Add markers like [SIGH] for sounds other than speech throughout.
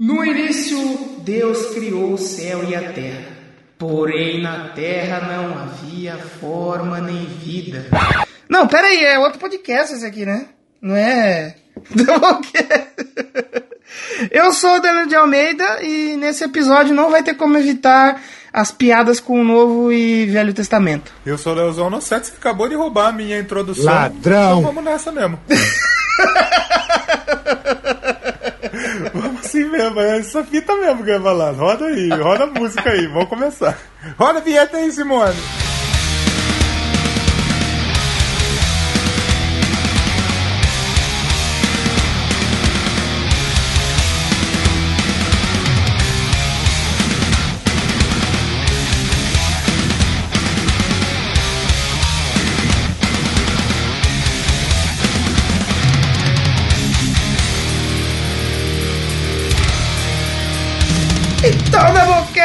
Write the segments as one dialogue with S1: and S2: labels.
S1: No início, Deus criou o céu e a terra. Porém, na terra não havia forma nem vida. Não, pera aí, é outro podcast esse aqui, né? Não é. [LAUGHS] Eu sou o Daniel de Almeida e nesse episódio não vai ter como evitar as piadas com o Novo e Velho Testamento.
S2: Eu sou o Leozão Nossetti, que acabou de roubar a minha introdução.
S3: Ladrão!
S2: Então vamos nessa mesmo. [LAUGHS] assim mesmo, é essa fita mesmo que eu ia falar. Roda aí, roda a música aí, vamos começar. Roda a vinheta aí, Simone.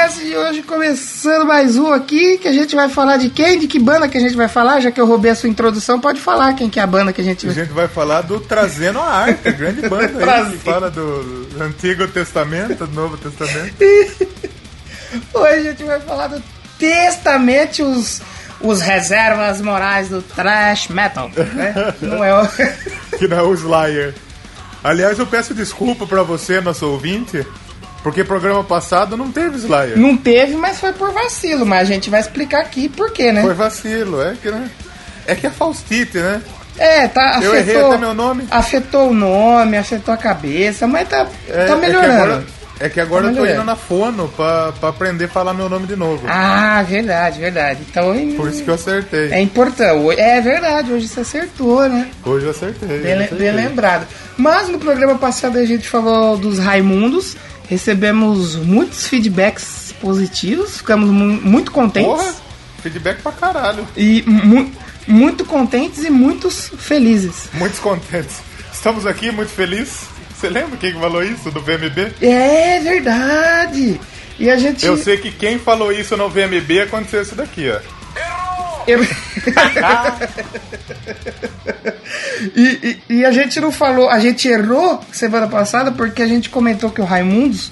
S1: Doublecast de hoje começando mais um aqui, que a gente vai falar de quem, de que banda que a gente vai falar, já que eu roubei a sua introdução, pode falar quem que é a banda que a gente
S2: A gente vai falar do Trazendo a Arca, grande [LAUGHS] banda aí, que fala do Antigo Testamento, do Novo Testamento. [LAUGHS]
S1: Hoje a gente vai falar do Testamente, os, os reservas morais do thrash metal, né? [LAUGHS] Não é o...
S2: que não é o Slayer. Aliás, eu peço desculpa pra você, nosso ouvinte, porque programa passado não teve Slayer.
S1: Não teve, mas foi por vacilo, mas a gente vai explicar aqui por quê, né?
S2: Foi vacilo, é que né? É que é Faustite, né?
S1: É, tá,
S2: Eu errei
S1: afetou,
S2: até meu nome.
S1: afetou o nome, afetou a cabeça, mas tá,
S2: É,
S1: tá melhorando.
S2: É que agora, é que agora
S1: Tá
S2: eu tô indo na fono pra, pra aprender a falar meu nome de novo.
S1: Ah, verdade, verdade. Então
S2: Por isso que eu acertei.
S1: é importante. É verdade, hoje você acertou, né?
S2: Hoje eu acertei.
S1: Bem,
S2: eu acertei.
S1: bem lembrado. Mas no programa passado a gente falou dos Raimundos. Recebemos muitos feedbacks positivos, ficamos mu- muito contentes.
S2: Porra, feedback pra caralho.
S1: E mu- muito contentes e muitos felizes.
S2: Muitos contentes. Estamos aqui muito felizes. Você lembra quem que falou isso do VMB?
S1: É verdade! E a gente.
S2: Eu sei que quem falou isso no VMB aconteceu isso daqui, ó. [LAUGHS]
S1: E, e- e a gente não falou, a gente errou semana passada porque a gente comentou que o Raimundos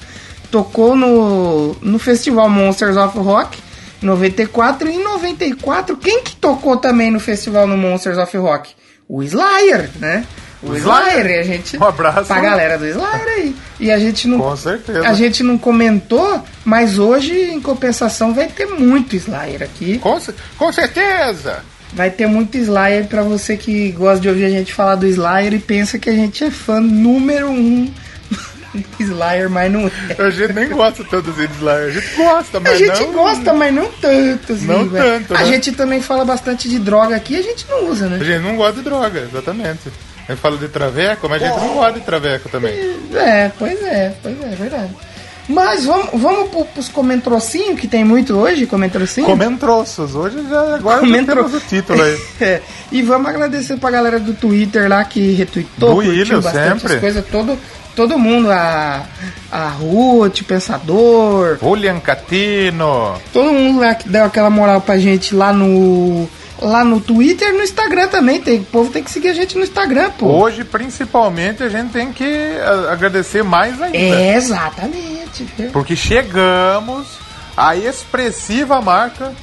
S1: tocou no, no festival Monsters of Rock em 94 e em 94 quem que tocou também no festival no Monsters of Rock? O Slayer, né? O, Slayer, e a gente
S2: Um abraço.
S1: pra galera do Slayer aí. E a gente não
S2: Com certeza.
S1: a gente não comentou, mas hoje em compensação vai ter muito Slayer aqui.
S2: Com, com certeza!
S1: Vai ter muito Slayer pra você que gosta de ouvir a gente falar do Slayer e pensa que a gente é fã número um do Slayer, mas não é.
S2: A gente nem gosta tanto de Slayer. A gente gosta, mas
S1: A gente
S2: não...
S1: gosta, mas não tanto. Assim,
S2: Não
S1: velho.
S2: tanto,
S1: A
S2: né?
S1: gente também fala bastante de droga aqui, a gente não usa,
S2: A
S1: né?
S2: gente não gosta de droga, exatamente. A gente fala de traveco, mas a gente não gosta de traveco também.
S1: É, pois é, pois é, é verdade. Mas vamos, vamos pro, pros comentrocinhos, que tem muito hoje, comentrocinho?
S2: Comentroços. Hoje já agora
S1: Comentro-
S2: temos o título aí. [LAUGHS]
S1: É, e vamos agradecer pra galera do Twitter lá que retweetou,
S2: Do
S1: curtiu
S2: William,
S1: bastante
S2: sempre.
S1: as coisas, todo, todo mundo, a, a Ruth, o Pensador,
S2: Julian Catino.
S1: todo mundo lá que deu aquela moral pra gente lá no lá no Twitter e no Instagram também, tem, o povo tem que seguir a gente no Instagram, pô.
S2: Hoje, principalmente, a gente tem que agradecer mais ainda.
S1: É, exatamente. viu?
S2: Porque chegamos à expressiva marca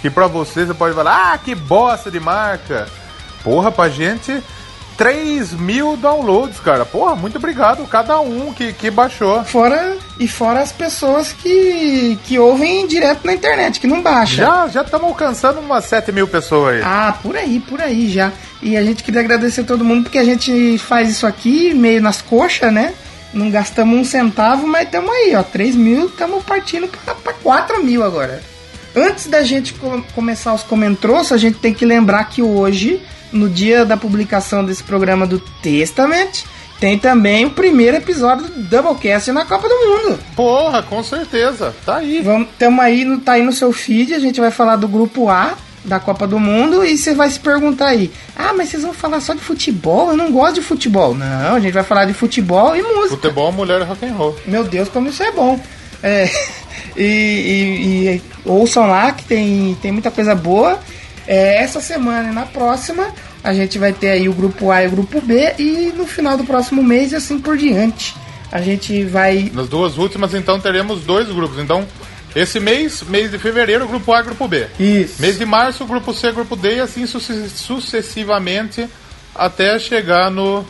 S2: que pra você você pode falar, ah, que bosta de marca. Porra, pra gente, 3 mil downloads, cara. Porra, muito obrigado cada um que, que baixou.
S1: Fora, e fora as pessoas que, que ouvem direto na internet, que não baixa.
S2: Já já estamos alcançando umas 7 mil pessoas aí.
S1: Ah, por aí, por aí já. E a gente queria agradecer a todo mundo porque a gente faz isso aqui meio nas coxas, né? Não gastamos um centavo, mas estamos aí, ó. 3 mil, estamos partindo para 4 mil agora. Antes da gente co- começar os comentroços, a gente tem que lembrar que hoje, no dia da publicação desse programa do Testament, tem também o primeiro episódio do Doublecast na Copa do Mundo.
S2: Porra, com certeza. Tá aí.
S1: Vamos, tamo aí, no, tá aí no seu feed, a gente vai falar do grupo A da Copa do Mundo e você vai se perguntar aí: "Ah, mas vocês vão falar só de futebol? Eu não gosto de futebol". Não, a gente vai falar de futebol e música.
S2: Futebol, mulher e rock and roll.
S1: Meu Deus, como isso é bom. É, [LAUGHS] e, e- e ouçam lá que tem, tem muita coisa boa. É, essa semana e na próxima a gente vai ter aí o grupo A e o grupo B e no final do próximo mês e assim por diante. A gente vai.
S2: Nas duas últimas, então, teremos dois grupos. Então, esse mês, mês de fevereiro, grupo A, grupo B.
S1: Isso.
S2: Mês de março, grupo C, grupo D, e assim suce- sucessivamente até chegar no.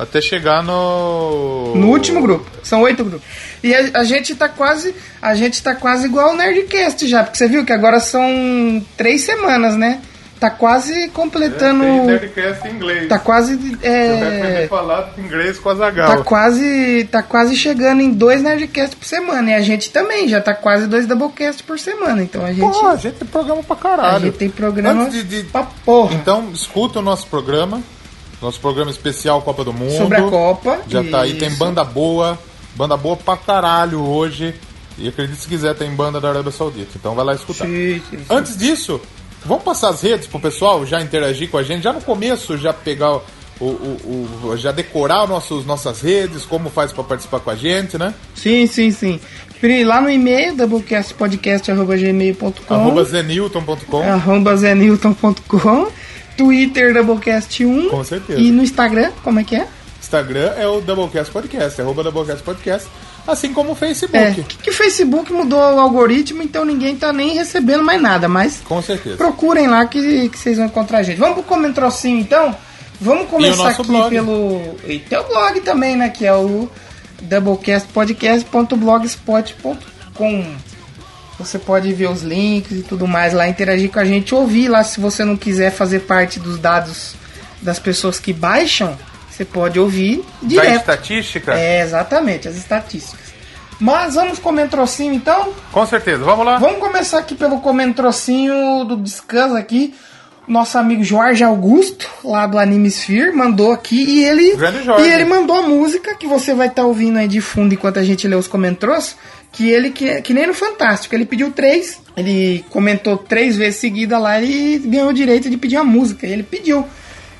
S2: Até chegar no.
S1: No último grupo. São oito grupos. E a, a gente tá quase. A gente tá quase igual ao Nerdcast já, porque você viu que agora são três semanas, né? Tá quase completando.
S2: Tem Nerdcast em inglês.
S1: Tá quase.
S2: Você vai aprender
S1: É,
S2: a falar inglês com a Zagal.
S1: tá quase. Tá quase chegando em dois Nerdcasts por semana. E a gente também, já tá quase dois Doublecast por semana. Então a gente.
S2: Pô, a gente tem programa pra caralho.
S1: a gente tem programa
S2: de, de-
S1: pra porra.
S2: Então, escuta o nosso programa. Nosso programa especial Copa do Mundo.
S1: Sobre a Copa.
S2: Já tá aí, tem
S1: Isso.
S2: banda boa. Banda boa pra caralho hoje. E acredite se quiser, tem banda da Arábia Saudita. Então vai lá escutar.
S1: Sim, sim, sim.
S2: Antes disso, vamos passar as redes pro pessoal já interagir com a gente. Já no começo, já pegar o. o- o- já decorar nossos, nossas redes, como faz pra participar com a gente, né?
S1: Sim, sim, sim. Pri, Lá no e-mail, doublecastpodcast.gmail.com
S2: Arroba zenilton.com.
S1: arroba zenilton.com Twitter, Doublecast1
S2: Com certeza.
S1: E no Instagram, como é que é?
S2: Instagram é o Doublecast Podcast, arroba Doublecast Podcast, assim como o
S1: É,
S2: Facebook.
S1: que, que o Facebook mudou o algoritmo, então ninguém tá nem recebendo mais nada, mas
S2: Com certeza.
S1: procurem lá que, que vocês vão encontrar a gente. Vamos pro comentrocinho então? Vamos começar aqui
S2: blog.
S1: pelo. E tem o blog também, né? Que é o doublecastpodcast.blogspot.com. Você pode ver os links e tudo mais lá, interagir com a gente, ouvir lá se você não quiser fazer parte dos dados das pessoas que baixam, você pode ouvir
S2: Da
S1: direto.
S2: estatística?
S1: É, exatamente, as estatísticas. Mas vamos comer trocinho então?
S2: Com certeza. Vamos lá?
S1: Vamos começar aqui pelo comentrocinho do Descanso aqui. Nosso amigo Jorge Augusto, lá do Anime Sphere, mandou aqui e ele, e ele mandou a música que você vai estar ouvindo aí de fundo enquanto a gente lê os comentários. Que ele, que, que nem no Fantástico, ele pediu três, ele comentou três vezes seguida lá e ganhou o direito de pedir a música. E ele pediu.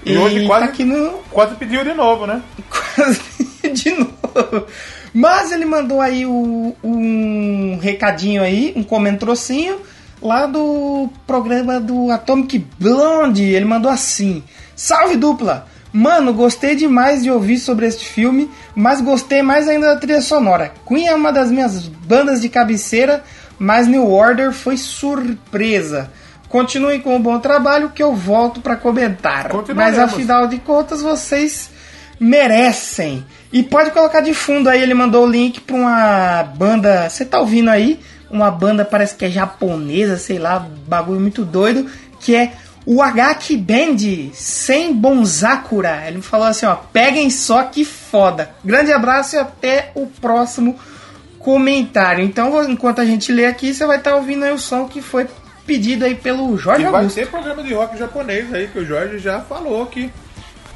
S2: E hoje quase-
S1: tá aqui no,
S2: Quase pediu de novo, né? [LAUGHS]
S1: quase de novo. Mas ele mandou aí o- um recadinho aí, um comentrocinho lá do programa do Atomic Blonde. Ele mandou assim: Salve dupla! Mano, gostei demais de ouvir sobre este filme, mas gostei mais ainda da trilha sonora. Queen é uma das minhas bandas de cabeceira, mas New Order foi surpresa. Continuem com o bom trabalho que eu volto para comentar. Mas afinal de contas, vocês merecem. E pode colocar de fundo aí, ele mandou o link pra uma banda. Você tá ouvindo aí? Uma banda parece que é japonesa, sei lá, bagulho muito doido, que é o Agaki Band sem Bonzakura. Ele falou assim, ó, peguem só que foda. Grande abraço e até o próximo comentário. Então, enquanto a gente lê aqui, você vai estar ouvindo aí o som que foi pedido aí pelo Jorge
S2: E vai
S1: Augusto.
S2: ter programa de rock japonês aí, que o Jorge já falou que,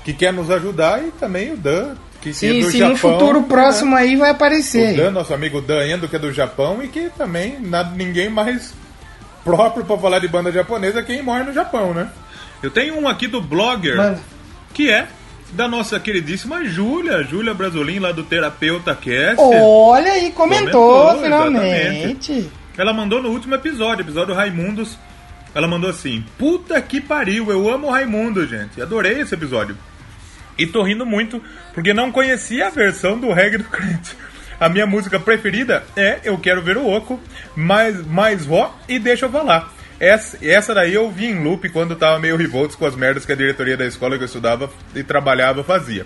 S2: que quer nos ajudar e também o Dan, que, que é
S1: Sim,
S2: do
S1: sim,
S2: Japão.
S1: no futuro
S2: né?
S1: próximo aí vai
S2: O
S1: aparecer.
S2: Dan, nosso amigo Dan Endo, que é do Japão, e que também nada, ninguém mais próprio pra falar de banda japonesa é quem mora no Japão, né?
S3: Eu tenho um aqui do Blogger,
S1: Mano.
S3: que é da nossa queridíssima Júlia, Júlia Brasolim, lá do Terapeuta Cast.
S1: Olha aí, comentou,
S3: Comentou,
S1: finalmente.
S3: Ela mandou no último episódio, episódio Raimundos. Ela mandou assim: Puta que pariu, eu amo Raimundo, gente. Adorei esse episódio. E tô rindo muito porque não conhecia a versão do reggae do crente. A minha música preferida é Eu Quero Ver o Oco, mais, mais vó e Deixa Eu Falar. Essa, essa daí eu vi em loop quando tava meio revoltos com as merdas que a diretoria da escola que eu estudava e trabalhava fazia.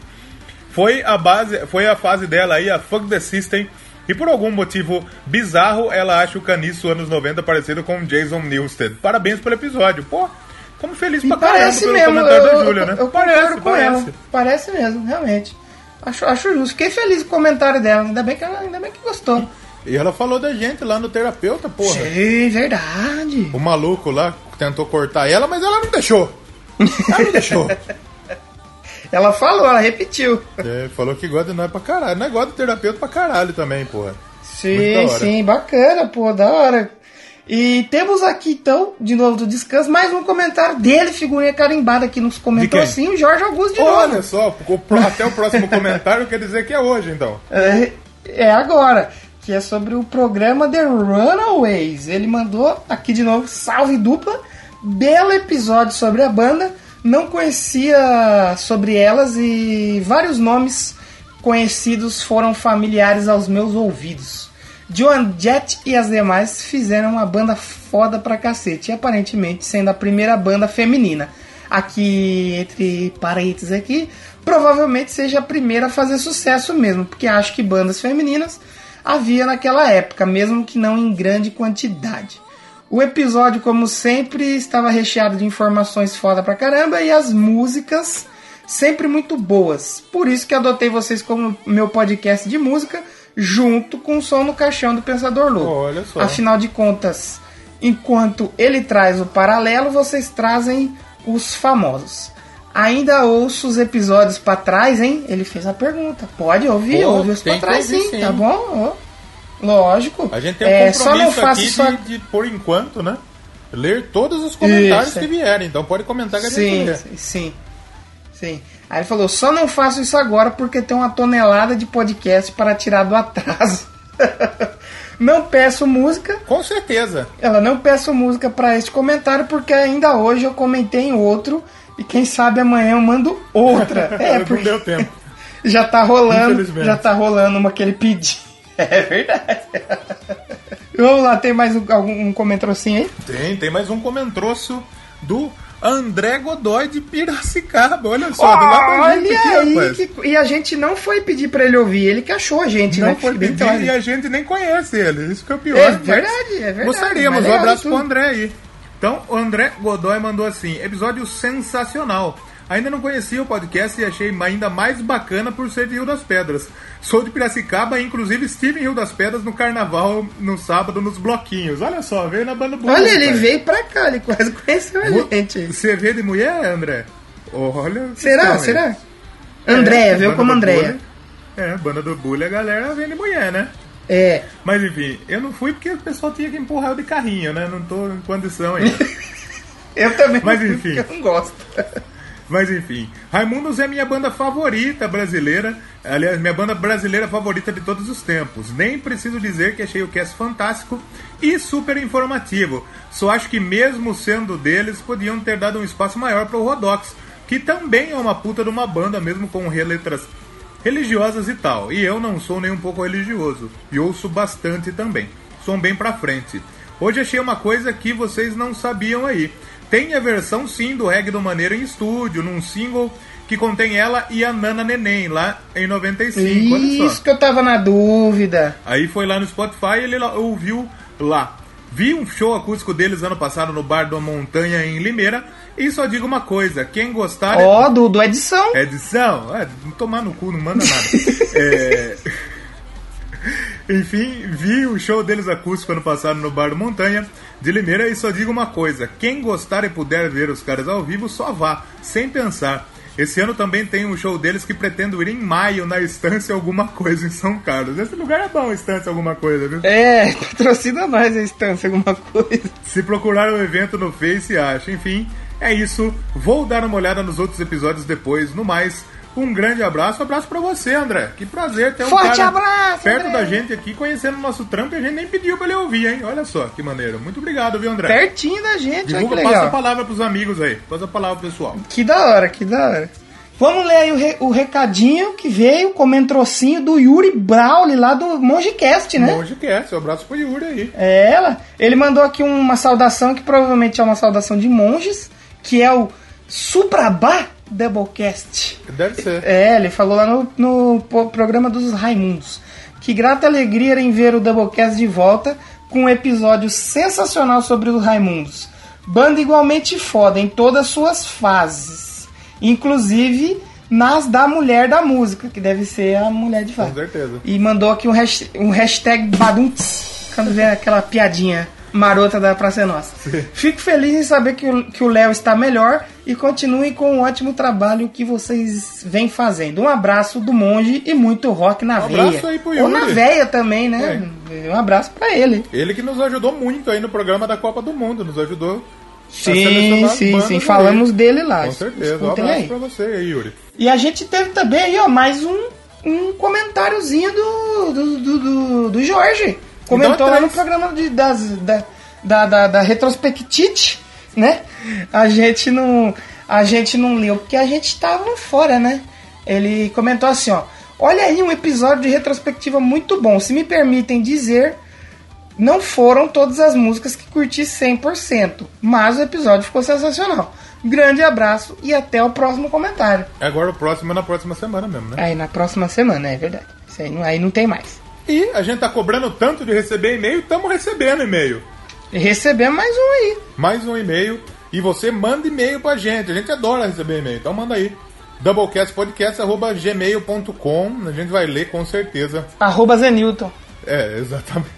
S3: Foi a base, foi a fase dela aí, a Fuck the System. E por algum motivo bizarro, ela acha o Caniço anos 90 parecido com Jason Newsted. Parabéns pelo episódio. Pô, como feliz
S1: E
S3: pra caramba
S1: parece
S3: pelo
S1: mesmo,
S3: comentário
S1: eu,
S3: da Júlia, né?
S1: eu, eu concordo com ela. Parece mesmo, realmente. Acho, acho justo. Fiquei feliz com o comentário dela. Ainda bem que ela ainda bem que gostou.
S2: E ela falou da gente lá no terapeuta, porra.
S1: Sim, verdade.
S2: O maluco lá tentou cortar ela, mas ela não deixou. Ela não deixou. [LAUGHS]
S1: Ela falou, ela repetiu.
S2: É, falou que gosta de nós pra caralho. Nós gosta do terapeuta pra caralho também, porra.
S1: Sim, sim, bacana, pô, da hora. E temos aqui então, de novo do descanso, mais um comentário dele, figurinha carimbada aqui nos comentou assim, o Jorge Augusto de
S2: Olha
S1: novo.
S2: só, o pro- até o próximo [LAUGHS] comentário quer dizer que é hoje, então.
S1: É, é agora, que é sobre o programa The Runaways. Ele mandou aqui de novo, salve dupla, belo episódio sobre a banda. Não conhecia sobre elas e vários nomes conhecidos foram familiares aos meus ouvidos. Joan Jett e as demais fizeram uma banda foda pra cacete, aparentemente sendo a primeira banda feminina. Aqui, entre parênteses aqui, provavelmente seja a primeira a fazer sucesso mesmo, porque acho que bandas femininas havia naquela época, mesmo que não em grande quantidade. O episódio, como sempre, estava recheado de informações foda pra caramba e as músicas sempre muito boas. Por isso que adotei vocês como meu podcast de música, junto com o som no caixão do Pensador Louco.
S2: Olha só.
S1: Afinal de contas, enquanto ele traz o paralelo, vocês trazem os famosos. Ainda ouço os episódios pra trás, hein? Ele fez a pergunta. Pode ouvir,
S2: Pô,
S1: ouve os
S2: que
S1: trás sim,
S2: sim.
S1: tá bom? Lógico.
S2: A gente tem um
S1: É, só não
S2: compromisso
S1: faço
S2: aqui
S1: só...
S2: de, de, por enquanto, né? Ler todos os comentários
S1: Isso.
S2: que vierem. Então pode comentar que a gente
S1: Sim, sim, sim. Aí ele falou: só não faço isso agora porque tem uma tonelada de podcast para tirar do atraso. [LAUGHS] não peço música.
S2: Com certeza.
S1: Ela não peço música para este comentário porque ainda hoje eu comentei em outro e quem sabe amanhã eu mando outra. [LAUGHS] É,
S2: não
S1: porque
S2: deu tempo. [LAUGHS]
S1: já tá rolando, já tá rolando uma que ele pediu. É verdade. Vamos lá, tem mais um, algum um comentrocinho aí?
S2: Tem, tem mais um comentroço do André Godoy de Piracicaba. Olha só, do lado da gente
S1: Olha
S2: aqui,
S1: aí,
S2: rapaz.
S1: que- e a gente não foi pedir pra ele ouvir, ele que achou a gente,
S2: Não
S1: né?
S2: foi
S1: Bem
S2: pedir
S1: claro.
S2: e a gente nem conhece ele. Isso que é o pior.
S1: É verdade, é verdade.
S2: Gostaríamos. Um
S1: legal
S2: abraço
S1: tudo.
S2: pro André aí. Então, o André Godoy mandou assim: episódio sensacional. Ainda não conhecia o podcast e achei ainda mais bacana por ser de Rio das Pedras. Sou de Piracicaba e inclusive estive em Rio das Pedras no carnaval no sábado nos bloquinhos. Olha só, veio na banda boa.
S1: Olha, ele
S2: rapaz.
S1: veio pra cá, ele quase conheceu a gente.
S2: Você vê de mulher, André? Olha.
S1: Será?
S2: aí.
S1: Será? Andréia, veio como Andréia.
S2: É, banda do Bully, a galera vem de mulher, né?
S1: É.
S2: Mas enfim, eu não fui porque o pessoal tinha que empurrar eu de carrinho, né? Não tô em condição ainda. [LAUGHS]
S1: Eu também
S2: Mas enfim.
S1: eu não gosto.
S2: Mas enfim, Raimundos é minha banda favorita brasileira. Aliás, minha banda brasileira favorita de todos os tempos. Nem preciso dizer que achei o cast fantástico e super informativo. Só acho que, mesmo sendo deles, podiam ter dado um espaço maior para o Rodox, que também é uma puta de uma banda, mesmo com letras religiosas e tal. E eu não sou nem um pouco religioso. E ouço bastante também. Sou um bem pra frente. Hoje achei uma coisa que vocês não sabiam aí. Tem a versão sim do Reggae do Maneiro em estúdio, num single que contém ela e a Nana Neném, lá em 95. Olha
S1: Isso que eu tava na dúvida.
S2: Aí foi lá no Spotify e ele ouviu lá. Vi um show acústico deles ano passado no Bar da Montanha em Limeira. E só digo uma coisa: quem gostar.
S1: Ó, do, do edição.
S2: Edição? É, tomar no cu, não manda nada. [LAUGHS] É, Enfim, vi o show deles acústico ano passado no Bar do Montanha de Limeira e só digo uma coisa: quem gostar e puder ver os caras ao vivo, só vá, sem pensar. Esse ano também tem um show deles que pretendo ir em maio na Estância Alguma Coisa em São Carlos. Esse lugar é bom, Estância Alguma Coisa, viu?
S1: É, patrocina nós a instância, alguma coisa.
S2: Se procurar o evento no Face, acha. Enfim, é isso. Vou dar uma olhada nos outros episódios depois. No mais, um grande abraço. Um abraço pra você, André. Que prazer ter um
S1: Forte
S2: cara
S1: abraço,
S2: perto
S1: André.
S2: da gente aqui, conhecendo o nosso trampo e a gente nem pediu pra ele ouvir, hein? Olha só que maneiro. Muito obrigado, viu, André?
S1: Pertinho da gente, olha que
S2: Divulga, passa a
S1: legal.
S2: palavra pros amigos aí. Passa a palavra pro pessoal.
S1: Que da hora, que da hora. Vamos ler aí o, re- o recadinho que veio, comentrocinho do Yuri Brauli lá do Mongecast, né?
S2: Quer. Seu abraço pro Yuri aí.
S1: É ela. Ele mandou aqui uma saudação que provavelmente é uma saudação de monges, que é o Subrabá Doublecast.
S2: Deve ser.
S1: É, ele falou lá no, no programa dos Raimundos. Que grata alegria em ver o Doublecast de volta com um episódio sensacional sobre os Raimundos. Banda igualmente foda em todas suas fases. Inclusive nas da mulher da música, que deve ser a mulher de fato.
S2: Com certeza.
S1: E mandou aqui um hashtag, um hashtag quando vê aquela piadinha marota da Praça é Nossa. Fico feliz em saber que o Léo está melhor e continuem com o ótimo trabalho que vocês vêm fazendo. Um abraço do monge e muito rock na
S2: Um
S1: veia.
S2: abraço aí pro
S1: Ou na
S2: Yuri.
S1: veia também, né? Um abraço pra ele.
S2: Ele que nos ajudou muito aí no programa da Copa do Mundo. Nos ajudou. a
S1: Sim, sim, sim. Falamos dele lá.
S2: Com certeza. Um abraço
S1: aí.
S2: pra você aí, Yuri.
S1: E a gente teve também aí, ó, mais um, um comentáriozinho do, do, do, do, do Jorge. Comentou lá no programa de, das, da, da, da, da Retrospectite, né? A gente não. A gente não leu porque a gente tava fora, né? Ele comentou assim, ó. Olha aí um episódio de retrospectiva muito bom. Se me permitem dizer, não foram todas as músicas que curti 100%, mas o episódio ficou sensacional. Grande abraço e até o próximo comentário.
S2: Agora o próximo é na próxima semana mesmo, né?
S1: Aí na próxima semana, é verdade. Isso aí não, aí não tem mais.
S2: E a gente tá cobrando tanto de receber e-mail, estamos recebendo e-mail.
S1: Recebemos mais um aí.
S2: Mais um e-mail. E você manda e-mail pra gente. A gente adora receber e-mail. Então manda aí. doublecastpodcast.gmail.com A gente vai ler com certeza.
S1: Arroba Zenilton.
S2: É, exatamente.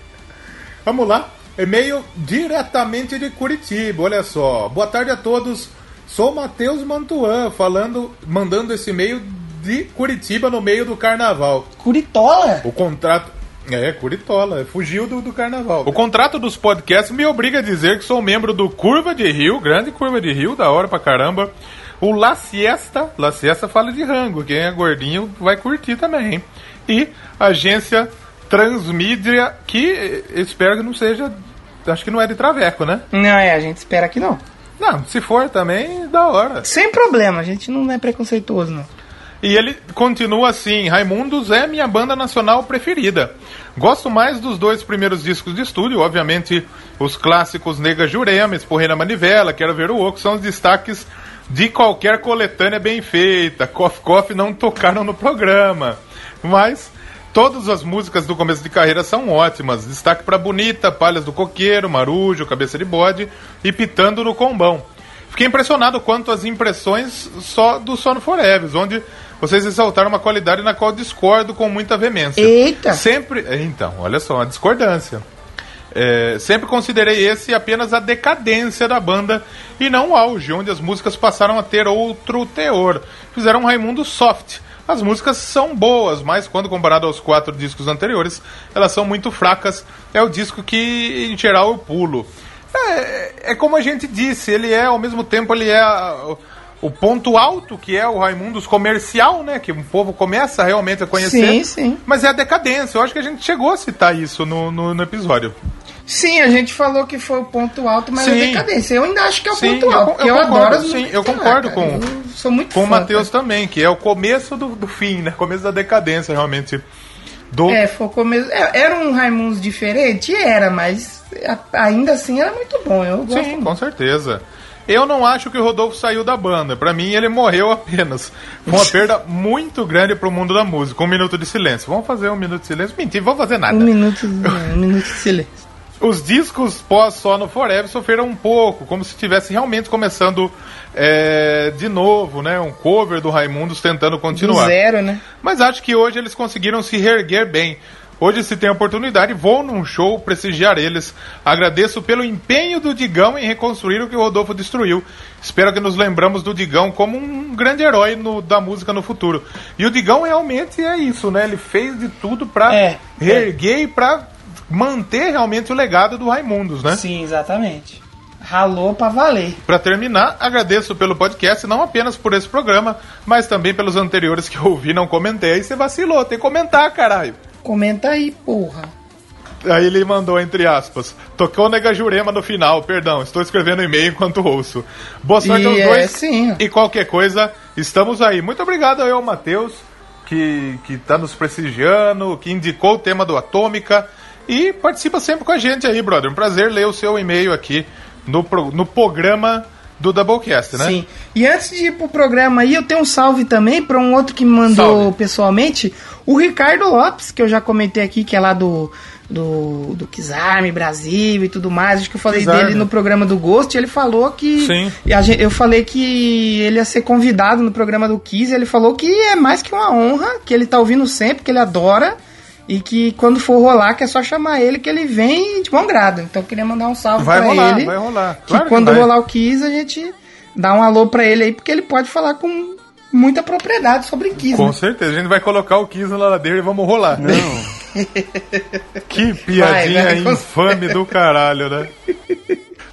S2: Vamos lá. E-mail diretamente de Curitiba. Olha só. Boa tarde a todos. Sou Matheus Mantuan, falando, mandando esse e-mail de Curitiba no meio do carnaval.
S1: Curitola?
S2: O contrato. É, Curitola, fugiu do, do carnaval. O contrato dos podcasts me obriga a dizer que sou membro do Curva de Rio, grande Curva de Rio, da hora pra caramba. O La Siesta, La Siesta fala de rango, quem é gordinho vai curtir também. hein? E a agência Transmídia, que eh, espero que não seja. Acho que não é de Traveco, né?
S1: Não, é, a gente espera que não.
S2: Não, se for também, da hora.
S1: Sem problema, a gente não é preconceituoso, não.
S2: E ele continua assim: Raimundos é minha banda nacional preferida. Gosto mais dos dois primeiros discos de estúdio, obviamente os clássicos Nega Jurema, Esporreira Manivela, Quero Ver o Oco, são os destaques de qualquer coletânea bem feita. Coff Coff não tocaram no programa. Mas todas as músicas do começo de carreira são ótimas. Destaque para Bonita, Palhas do Coqueiro, Marujo, Cabeça de Bode e Pitando no Combão. Fiquei impressionado quanto às impressões só do Sono Forever, onde vocês ressaltaram uma qualidade na qual discordo com muita veemência.
S1: Eita!
S2: Sempre. Então, olha só, uma discordância. É, sempre considerei esse apenas a decadência da banda e não o auge, onde as músicas passaram a ter outro teor. Fizeram um Raimundo soft. As músicas são boas, mas quando comparado aos quatro discos anteriores, elas são muito fracas. É o disco que, em geral, eu pulo. É, é como a gente disse, ele é, ao mesmo tempo, ele é a- o ponto alto, que é o Raimundos comercial, né? Que o povo começa realmente a conhecer.
S1: Sim, sim.
S2: Mas é a decadência. Eu acho que a gente chegou a citar isso no, no, no episódio.
S1: Sim, a gente falou que foi o ponto alto, mas
S2: Sim.
S1: a decadência. Eu ainda acho que é o
S2: Sim,
S1: ponto
S2: eu
S1: alto, porque
S2: eu
S1: eu,
S2: concordo,
S1: adoro
S2: sim, eu
S1: lá,
S2: concordo com-
S1: Eu sou muito
S2: Com o
S1: fã,
S2: Matheus
S1: cara.
S2: também, que é o começo do, do fim, né? Começo da decadência, realmente. Do...
S1: É, foi o começo. é, Era um Raimundos diferente? Era, mas ainda assim era muito bom. Eu gosto
S2: Sim,
S1: muito.
S2: com certeza. Eu não acho que o Rodolfo saiu da banda. Pra mim, ele morreu apenas. Foi uma [LAUGHS] perda muito grande pro mundo da música. Um minuto de silêncio. Vamos fazer um minuto de silêncio? Mentira, vamos fazer nada.
S1: Um minuto, [LAUGHS] um minuto de silêncio.
S2: Os discos pós só no Forever sofreram um pouco, como se estivesse realmente começando é, de novo, né? Um cover do Raimundos tentando
S1: Do
S2: continuar.
S1: zero, né?
S2: Mas acho que hoje eles conseguiram se reerguer bem. Hoje, se tem a oportunidade, vou num show prestigiar eles. Agradeço pelo empenho do Digão em reconstruir o que o Rodolfo destruiu. Espero que nos lembramos do Digão como um grande herói no- da música no futuro. E o Digão realmente é isso, né? Ele fez de tudo pra
S1: É,
S2: reerguer e pra manter realmente o legado do Raimundos, né?
S1: Sim, exatamente. Ralou pra valer.
S2: Pra terminar, agradeço pelo podcast, não apenas por esse programa, mas também pelos anteriores que eu ouvi e não comentei. Aí você vacilou, tem que comentar, caralho.
S1: Comenta aí, porra.
S2: Aí ele mandou, entre aspas, tocou Nega Jurema no final, perdão, estou escrevendo e-mail enquanto ouço. Boa sorte
S1: E
S2: aos
S1: é,
S2: dois.
S1: sim.
S2: E qualquer coisa, estamos aí. Muito obrigado aí ao Matheus, que, que tá nos prestigiando, que indicou o tema do Atômica. E participa sempre com a gente aí, brother. Um prazer ler o seu e-mail aqui no, pro- no programa do Doublecast, né?
S1: Sim. E antes de ir pro programa aí, eu tenho um salve também pra um outro que me mandou
S2: Salve.
S1: pessoalmente, o Ricardo Lopes, que eu já comentei aqui, que é lá do do, do Kizarme Brasil e tudo mais. Acho que eu falei
S2: Kizarme.
S1: dele no programa do Ghost. E ele falou que.
S2: Sim.
S1: gente- eu falei que ele ia ser convidado no programa do Kiz. E ele falou que é mais que uma honra, que ele tá ouvindo sempre, que ele adora. E que quando for rolar, que é só chamar ele, que ele vem de bom grado. Então eu queria mandar um salve
S2: Vai
S1: pra
S2: rolar,
S1: ele.
S2: vai rolar.
S1: Que
S2: Claro que
S1: quando
S2: vai.
S1: rolar o Kiss, a gente dá um alô pra ele aí, porque ele pode falar com muita propriedade sobre Kiss.
S2: Com
S1: né?
S2: certeza, a gente vai colocar o Kiss na ladeira e vamos rolar.
S4: Não. [LAUGHS]
S2: Que piadinha
S1: Vai, vai.
S2: infame do caralho, né?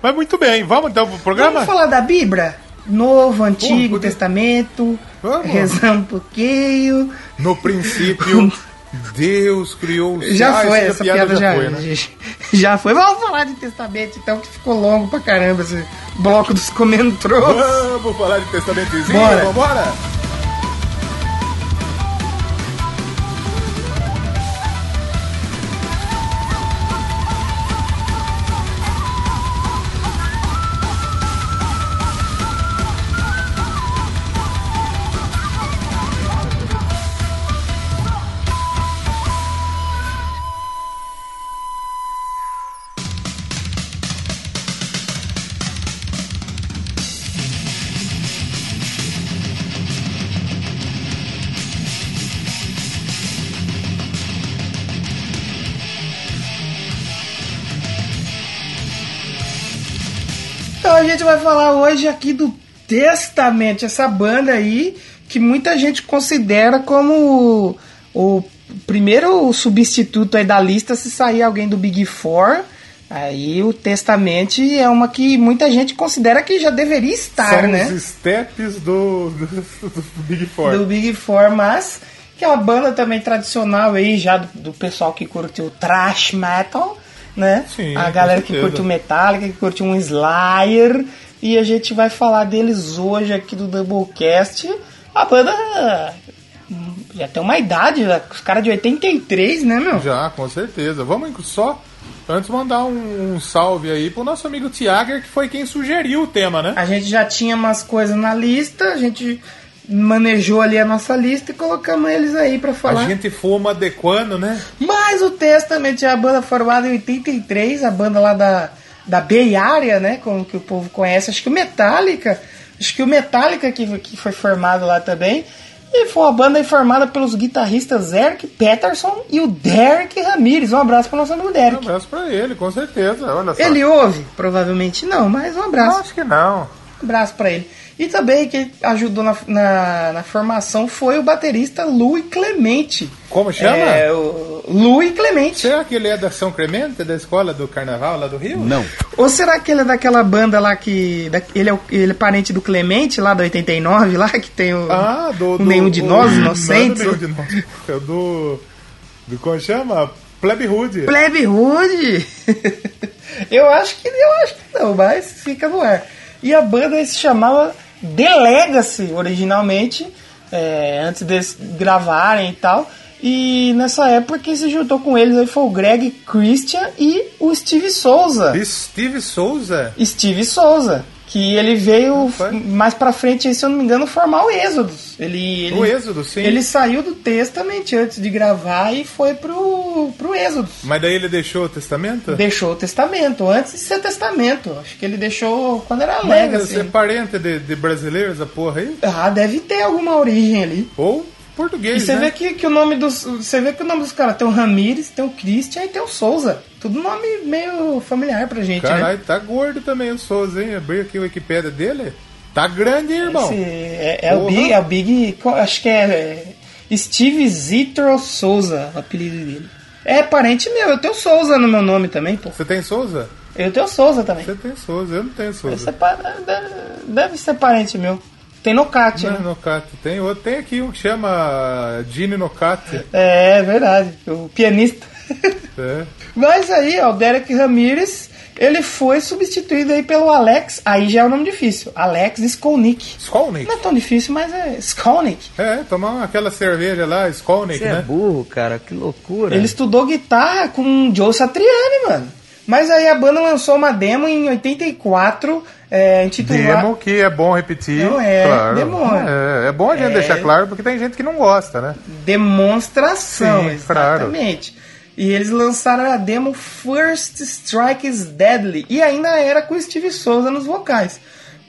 S2: Mas muito bem, vamos então pro programa?
S1: Vamos falar da Bíblia? Novo, Antigo, Testamento,
S2: Vamos.
S1: rezar um pouquinho.
S2: No princípio, [LAUGHS] Deus criou os
S1: Já foi,
S2: essa
S1: essa piada, já,
S2: foi, né? [LAUGHS]
S1: já foi. Vamos falar de Testamento então, que ficou longo pra caramba esse bloco dos comentários.
S2: Vamos falar de testamentozinho?
S1: Bora.
S2: Vambora?
S1: Vai falar hoje aqui do Testament, essa banda aí que muita gente considera como o, o primeiro substituto aí da lista se sair alguém do Big Four. Aí o Testament é uma que muita gente considera que já deveria estar,
S2: São
S1: né?
S2: os steps do, do, do Big Four.
S1: do Big Four, mas que é uma banda também tradicional aí já do, do pessoal que curte o thrash metal, né?
S2: Sim,
S1: a galera que curte o Metallica, que curte um Slayer, e a gente vai falar deles hoje aqui do Doublecast. A banda já tem uma idade, os caras de 83, né, meu?
S2: Já, com certeza. Vamos só antes mandar um, um salve aí pro nosso amigo Tiager, que foi quem sugeriu o tema, né?
S1: A gente já tinha umas coisas na lista, a gente manejou ali a nossa lista e colocamos eles aí pra falar.
S2: A gente fuma adequando, né?
S1: Mas o Testament é a banda formada em 83, a banda lá da, da Bay Area, né? Como que o povo conhece. Acho que o Metallica, acho que o Metallica que, que foi formado lá também. E foi uma banda formada pelos guitarristas Eric Peterson e o Derek Ramirez. Um abraço para nosso amigo
S2: Um
S1: Derek.
S2: abraço pra ele, com certeza. Olha só.
S1: Ele ouve? Provavelmente não, mas um abraço.
S2: Acho que não.
S1: Um abraço pra ele. E também quem ajudou na, na, na formação foi o baterista Louis Clemente.
S2: Como chama?
S1: É, o Louis Clemente.
S2: Será que ele é da São Clemente, da escola do carnaval lá do Rio?
S4: Não.
S1: Ou será que ele é daquela banda lá que. da- ele, é o- ele é parente do Clemente, lá do 89, lá, que tem o.
S2: Ah, do. do
S1: Nenhum de Nós,
S2: o-
S1: Inocentes.
S2: Não é do Nenhum de Nós. É o do. Do como chama? Plebe Hood.
S1: Plebe Hood! [LAUGHS] eu acho que eu acho que não, mas fica no ar. E a banda se chamava The Legacy originalmente, é, antes deles gravarem e tal. E nessa época quem se juntou com eles aí foi o Greg Christian e o Steve Souza.
S2: Steve Souza.
S1: Steve Souza, que ele veio mais pra frente, se eu não me engano, formar o Êxodos. Ele, ele,
S2: O Êxodo, sim.
S1: Ele saiu do Testament antes de gravar e foi pro, pro Êxodos.
S2: Mas daí ele deixou o testamento?
S1: Deixou o testamento, antes de ser testamento. Acho que ele deixou quando era
S2: Mas
S1: Legacy.
S2: Você é parente de, de brasileiros, a porra aí?
S1: Ah, deve ter alguma origem ali.
S2: Ou
S1: E
S2: português,
S1: você
S2: né?
S1: vê que, que o nome dos. Você vê que o nome dos caras tem o Ramires, tem o Christian e tem o Souza. Tudo nome meio familiar pra gente, né?
S2: Caralho, tá gordo também o Souza, hein? Abri aqui o Wikipedia dele. Tá grande, hein, irmão?
S1: Esse é, é o. Big, é o Big, acho que é, é Steve Zitro Souza, o apelido dele. É parente meu, eu tenho Souza no meu nome também, pô.
S2: Você tem Souza?
S1: Eu tenho Souza também.
S2: Você tem Souza, eu não tenho Souza.
S1: pa- deve, deve ser parente meu. Tem Nocate,
S2: Não,
S1: né?
S2: Nocate. Tem outro. Tem aqui um que chama Gene Nocate.
S1: É, é verdade, o pianista. [LAUGHS]
S2: É.
S1: Mas aí, ó, o Derek Ramirez, ele foi substituído aí pelo Alex, aí já é o nome difícil, Alex Skolnick.
S2: Skolnick.
S1: Não é tão difícil, mas é Skolnick.
S2: É, tomar aquela cerveja lá, Skolnick,
S4: Você é
S2: né?
S4: burro, cara. Que loucura.
S1: Ele estudou guitarra com o Joe Satriani, mano. Mas aí a banda lançou uma demo em 84, é, intitulada...
S2: Demo que é bom repetir.
S1: Não é,
S2: claro.
S1: demo.
S2: É, é bom a gente
S1: É.
S2: deixar claro porque tem gente que não gosta, né?
S1: Demonstração,
S2: Sim, claro.
S1: E eles lançaram a demo First Strike is Deadly. E ainda era com o Steve Souza nos vocais.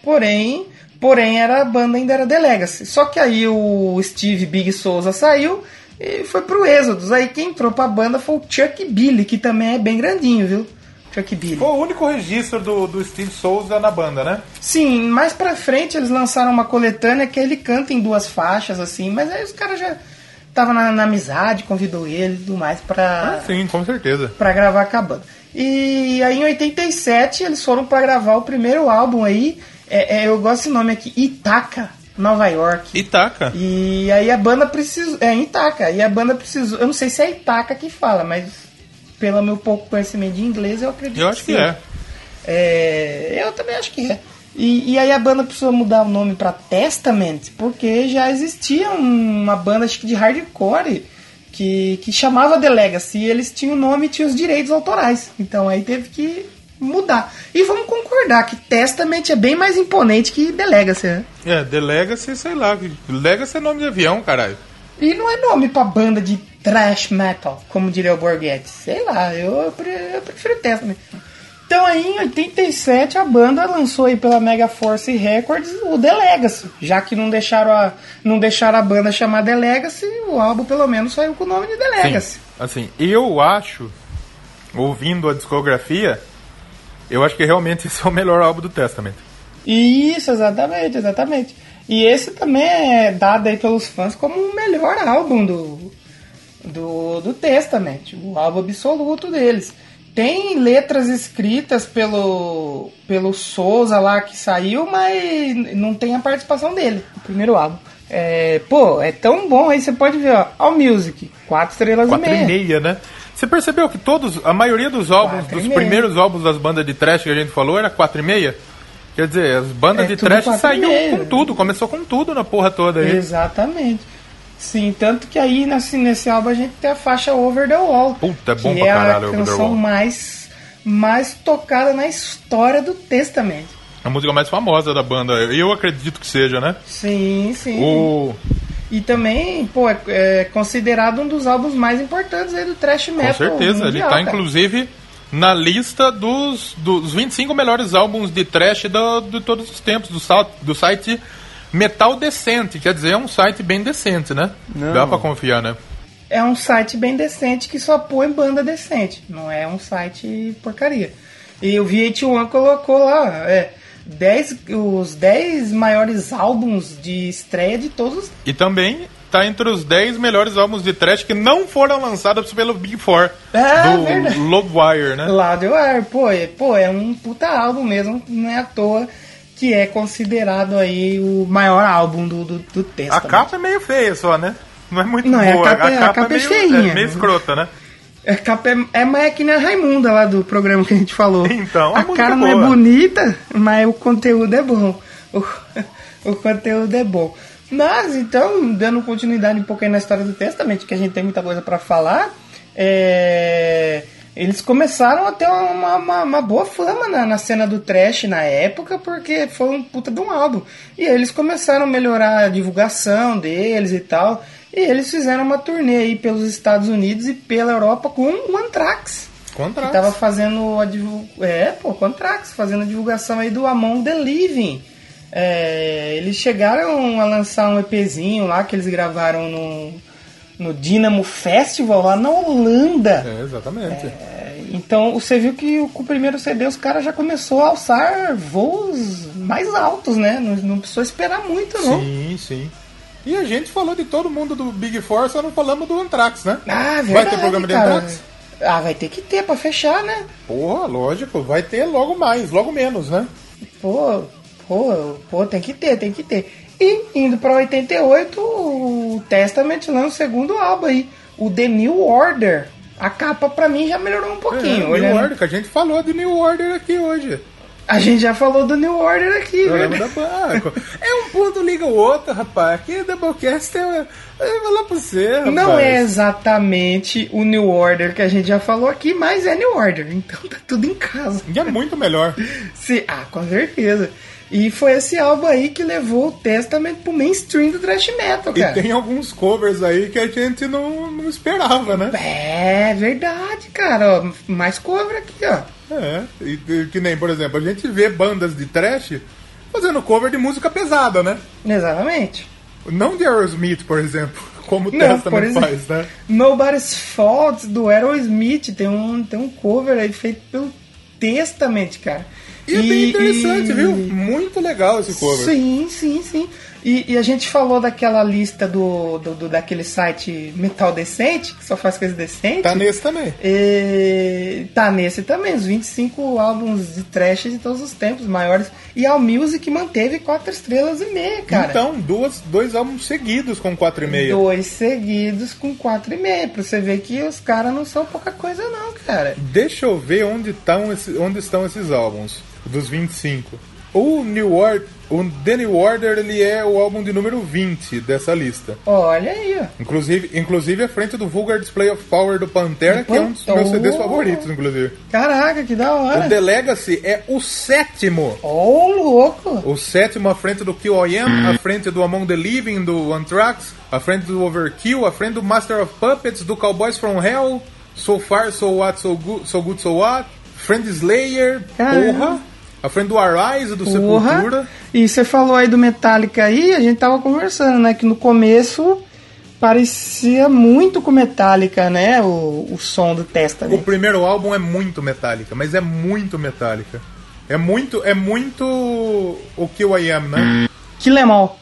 S1: Porém, porém era, a banda ainda era The Legacy. Só que aí o Steve Big Souza saiu e foi pro Êxodos. Aí quem entrou pra banda foi o Chuck Billy, que também é bem grandinho, viu? Chuck Billy.
S2: Foi o único registro do, do Steve Souza na banda, né?
S1: Sim, mais pra frente eles lançaram uma coletânea que ele canta em duas faixas, assim, mas aí os caras já estavam na, na amizade, convidou ele e tudo mais pra,
S2: Ah, sim, com certeza.
S1: pra gravar com a banda. E aí em 87 eles foram pra gravar o primeiro álbum aí, é, é, eu gosto desse nome aqui, Itaca, Nova York.
S2: Itaca.
S1: E aí a banda precisou. É Itaca. E a banda precisou. Eu não sei se é Itaca que fala, mas pelo meu pouco conhecimento de inglês, eu acredito
S2: Eu acho que
S1: sim.
S2: é.
S1: É, eu também acho que é. E, e aí a banda precisou mudar o nome pra Testament, porque já existia uma banda acho que de hardcore que, que chamava The Legacy, e eles tinham o nome e tinham os direitos autorais. Então aí teve que mudar. E vamos concordar que Testament é bem mais imponente que The Legacy, né?
S2: É, The Legacy, sei lá. Legacy é nome de avião, caralho.
S1: E não é nome pra banda de thrash metal, como diria o Borghetti. Sei lá, eu, eu prefiro Testament. Então aí em 87 a banda lançou aí pela Mega Force Records o The Legacy. Já que não deixaram a, não deixaram a banda chamar The Legacy, o álbum pelo menos saiu com o nome de The Legacy.
S2: Sim. Assim, eu acho, ouvindo a discografia, Eu acho que realmente [LAUGHS] esse é o melhor álbum do Testament.
S1: Isso, exatamente, exatamente. E esse também é dado aí pelos fãs como o melhor álbum do, do, do Testament, o álbum absoluto deles. Tem letras escritas pelo, pelo Souza lá que saiu, mas não tem a participação dele, o primeiro álbum. É, pô, é tão bom aí, você pode ver, ó, All Music, 4 estrelas
S2: Quatro
S1: e meia.
S2: e meia, né? Você percebeu que todos, a maioria dos álbuns,
S1: Quatro
S2: dos primeiros álbuns das bandas de trash que a gente falou era 4 e meia? Quer dizer, as bandas
S1: É
S2: de trash
S1: meia.
S2: com tudo, começou com tudo na porra toda aí.
S1: Exatamente. Sim, tanto que aí nesse, nesse álbum a gente tem a faixa Over the Wall.
S2: Puta, é bom
S1: que
S2: pra
S1: é
S2: caralho,
S1: a canção mais, mais tocada na história do Testament.
S2: A música mais famosa da banda, eu acredito que seja, né?
S1: Sim, sim.
S2: O...
S1: E também, pô, é, é considerado um dos álbuns mais importantes aí do thrash metal.
S2: Com certeza, ele
S1: mundial,
S2: tá
S1: cara.
S2: inclusive na lista dos, dos 25 melhores álbuns de trash do, de todos os tempos, do, do site Metal Decente, quer dizer, é um site bem decente, né?
S4: Não.
S2: Dá pra confiar, né?
S1: É um site bem decente que só põe banda decente. Não é um site porcaria. E o VH1 colocou lá, é, 10, os 10 maiores álbuns de estreia de todos os
S2: E também tá entre os 10 melhores álbuns de trash que não foram lançados pelo Big Four,
S1: É,
S2: do
S1: verdade.
S2: Loadwire, né?
S1: Lá do ar, pô, é, pô, é um puta álbum mesmo, não é à toa que é considerado aí o maior álbum do, do, do
S2: A
S1: Testament.
S2: capa é meio feia só, né? Não é muito
S1: Não, é, a
S2: boa.
S1: capa é- a capa é
S2: meio,
S1: feinha.
S2: é meio escrota, né?
S1: A capa é, é mais que nem a Raimunda lá do programa que a gente falou.
S2: Então, a
S1: a
S2: música
S1: cara
S2: é
S1: não é bonita, mas o conteúdo é bom. O, [LAUGHS] o conteúdo é bom. Mas, então, dando continuidade um pouquinho na história do Testamento, que a gente tem muita coisa pra falar, é, eles começaram a ter uma, uma, uma boa fama na, na cena do trash na época, porque foi um puta de um álbum. E aí eles começaram a melhorar a divulgação deles e tal. E eles fizeram uma turnê aí pelos Estados Unidos e pela Europa com o Anthrax.
S2: Contra.
S1: Que tava fazendo a divulgação. É, pô, Anthrax, fazendo a divulgação aí do Among the Living. É, eles chegaram a lançar um EPzinho lá que eles gravaram no, no Dynamo Festival lá na Holanda.
S2: É, exatamente.
S1: É, então você viu que com o primeiro CD os caras já começou a alçar voos mais altos, né? Não, não precisou esperar muito, não.
S2: Sim, sim. E a gente falou de todo mundo do Big Four, só não falamos do Anthrax, né?
S1: Ah, verdade,
S2: Vai ter programa de
S1: cara.
S2: Anthrax?
S1: Ah, vai ter que ter pra fechar, né?
S2: Porra, lógico, vai ter logo mais, logo menos, né?
S1: Pô, pô, pô, tem que ter, tem que ter. E indo pra 88, o Testament lança o segundo álbum aí, o The New Order. A capa pra mim já melhorou um pouquinho.
S2: É, New
S1: olhando-
S2: Order, que a gente falou de New Order aqui hoje.
S1: A gente já falou do New Order aqui,
S2: banca. É um ponto liga o outro, rapaz. Aqui Doublecast é. Eu vou lá pra você, rapaz.
S1: Não é exatamente o New Order que a gente já falou aqui, mas é New Order. Então tá tudo em casa.
S2: E é muito melhor. [LAUGHS]
S1: Se, ah, com certeza. E foi esse álbum aí que levou o Testament pro mainstream do thrash metal,
S2: E
S1: cara.
S2: tem alguns covers aí que a gente não, não esperava, né?
S1: É verdade, cara. Ó, mais cover aqui, ó.
S2: É. E, e que nem, por exemplo, a gente vê bandas de trash fazendo cover de música pesada, né?
S1: Exatamente.
S2: Não de Aerosmith, por exemplo, [LAUGHS] como o
S1: Não,
S2: Testament
S1: exemplo.
S2: faz, né?
S1: Nobody's Fault do Aerosmith tem um, tem um cover aí feito pelo Testament, cara.
S2: E é bem interessante, viu? Muito legal esse cover.
S1: Sim, sim, sim. E, e a gente falou daquela lista do, do, do- daquele site Metal Decente, que só faz coisa decente.
S2: Tá nesse também.
S1: E tá nesse também, os 25 álbuns de trash de todos os tempos, maiores. E a Music manteve 4 estrelas e meia, cara.
S2: Então, duas, dois álbuns seguidos com 4,5.
S1: Dois seguidos com 4,5. Pra você ver que os caras não são pouca coisa, não, cara.
S2: Deixa eu ver onde, tão esse- onde estão esses álbuns, dos 25. O New Order, o The New Order, ele é o álbum de número 20 dessa lista.
S1: Olha aí, ó.
S2: Inclusive, inclusive à frente do Vulgar Display of Power do Pantera, que é um dos meus
S1: Oh.
S2: CDs favoritos, inclusive.
S1: Caraca, que da
S2: O
S1: hora.
S2: The Legacy é o sétimo.
S1: Ô, louco.
S2: O sétimo à frente do Kill I Am, à frente do Among the Living, do Anthrax, à frente do Overkill, à frente do Master of Puppets, do Cowboys from Hell, So Far, So What, So Good, So, Good, so What, Friend Slayer,
S1: Caramba.
S2: porra, à frente do Arise, do
S1: Porra.
S2: Sepultura.
S1: E você falou aí do Metallica aí, a gente tava conversando, né? Que no começo parecia muito com Metallica, né? O, o som do
S2: O
S1: Testament.
S2: primeiro álbum é muito Metallica, mas é muito Metallica. É muito, é muito o que o I Am, né?
S1: Em All.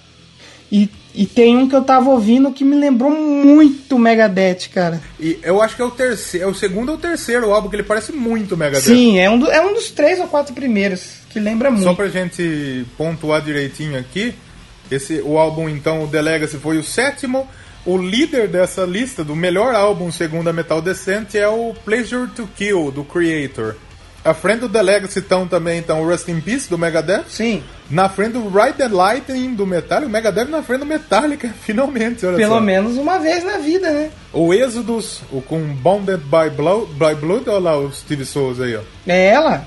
S1: E, e tem um que eu tava ouvindo que me lembrou muito Megadeth, cara.
S2: E eu acho que é o terceiro, é o segundo ou terceiro álbum que ele parece muito Megadeth.
S1: Sim, é um, do- é um dos três ou quatro primeiros, que lembra muito.
S2: Só pra gente pontuar direitinho aqui, esse o álbum então, o The Legacy foi o sétimo. O líder dessa lista do melhor álbum segundo a Metal Descent é o Pleasure to Kill do Creator. À frente do The Legacy estão também então o Rust in Peace do Megadeth.
S1: Sim,
S2: Na frente do Ride the Lightning do Metallica, o Megadeth na frente do Metallica, [LAUGHS] finalmente, olha
S1: pelo
S2: só.
S1: menos uma vez na vida, né?
S2: O Exodus, o com Bounded by Blood, by Blood, olha lá o Steve Souza aí, ó.
S1: É ela.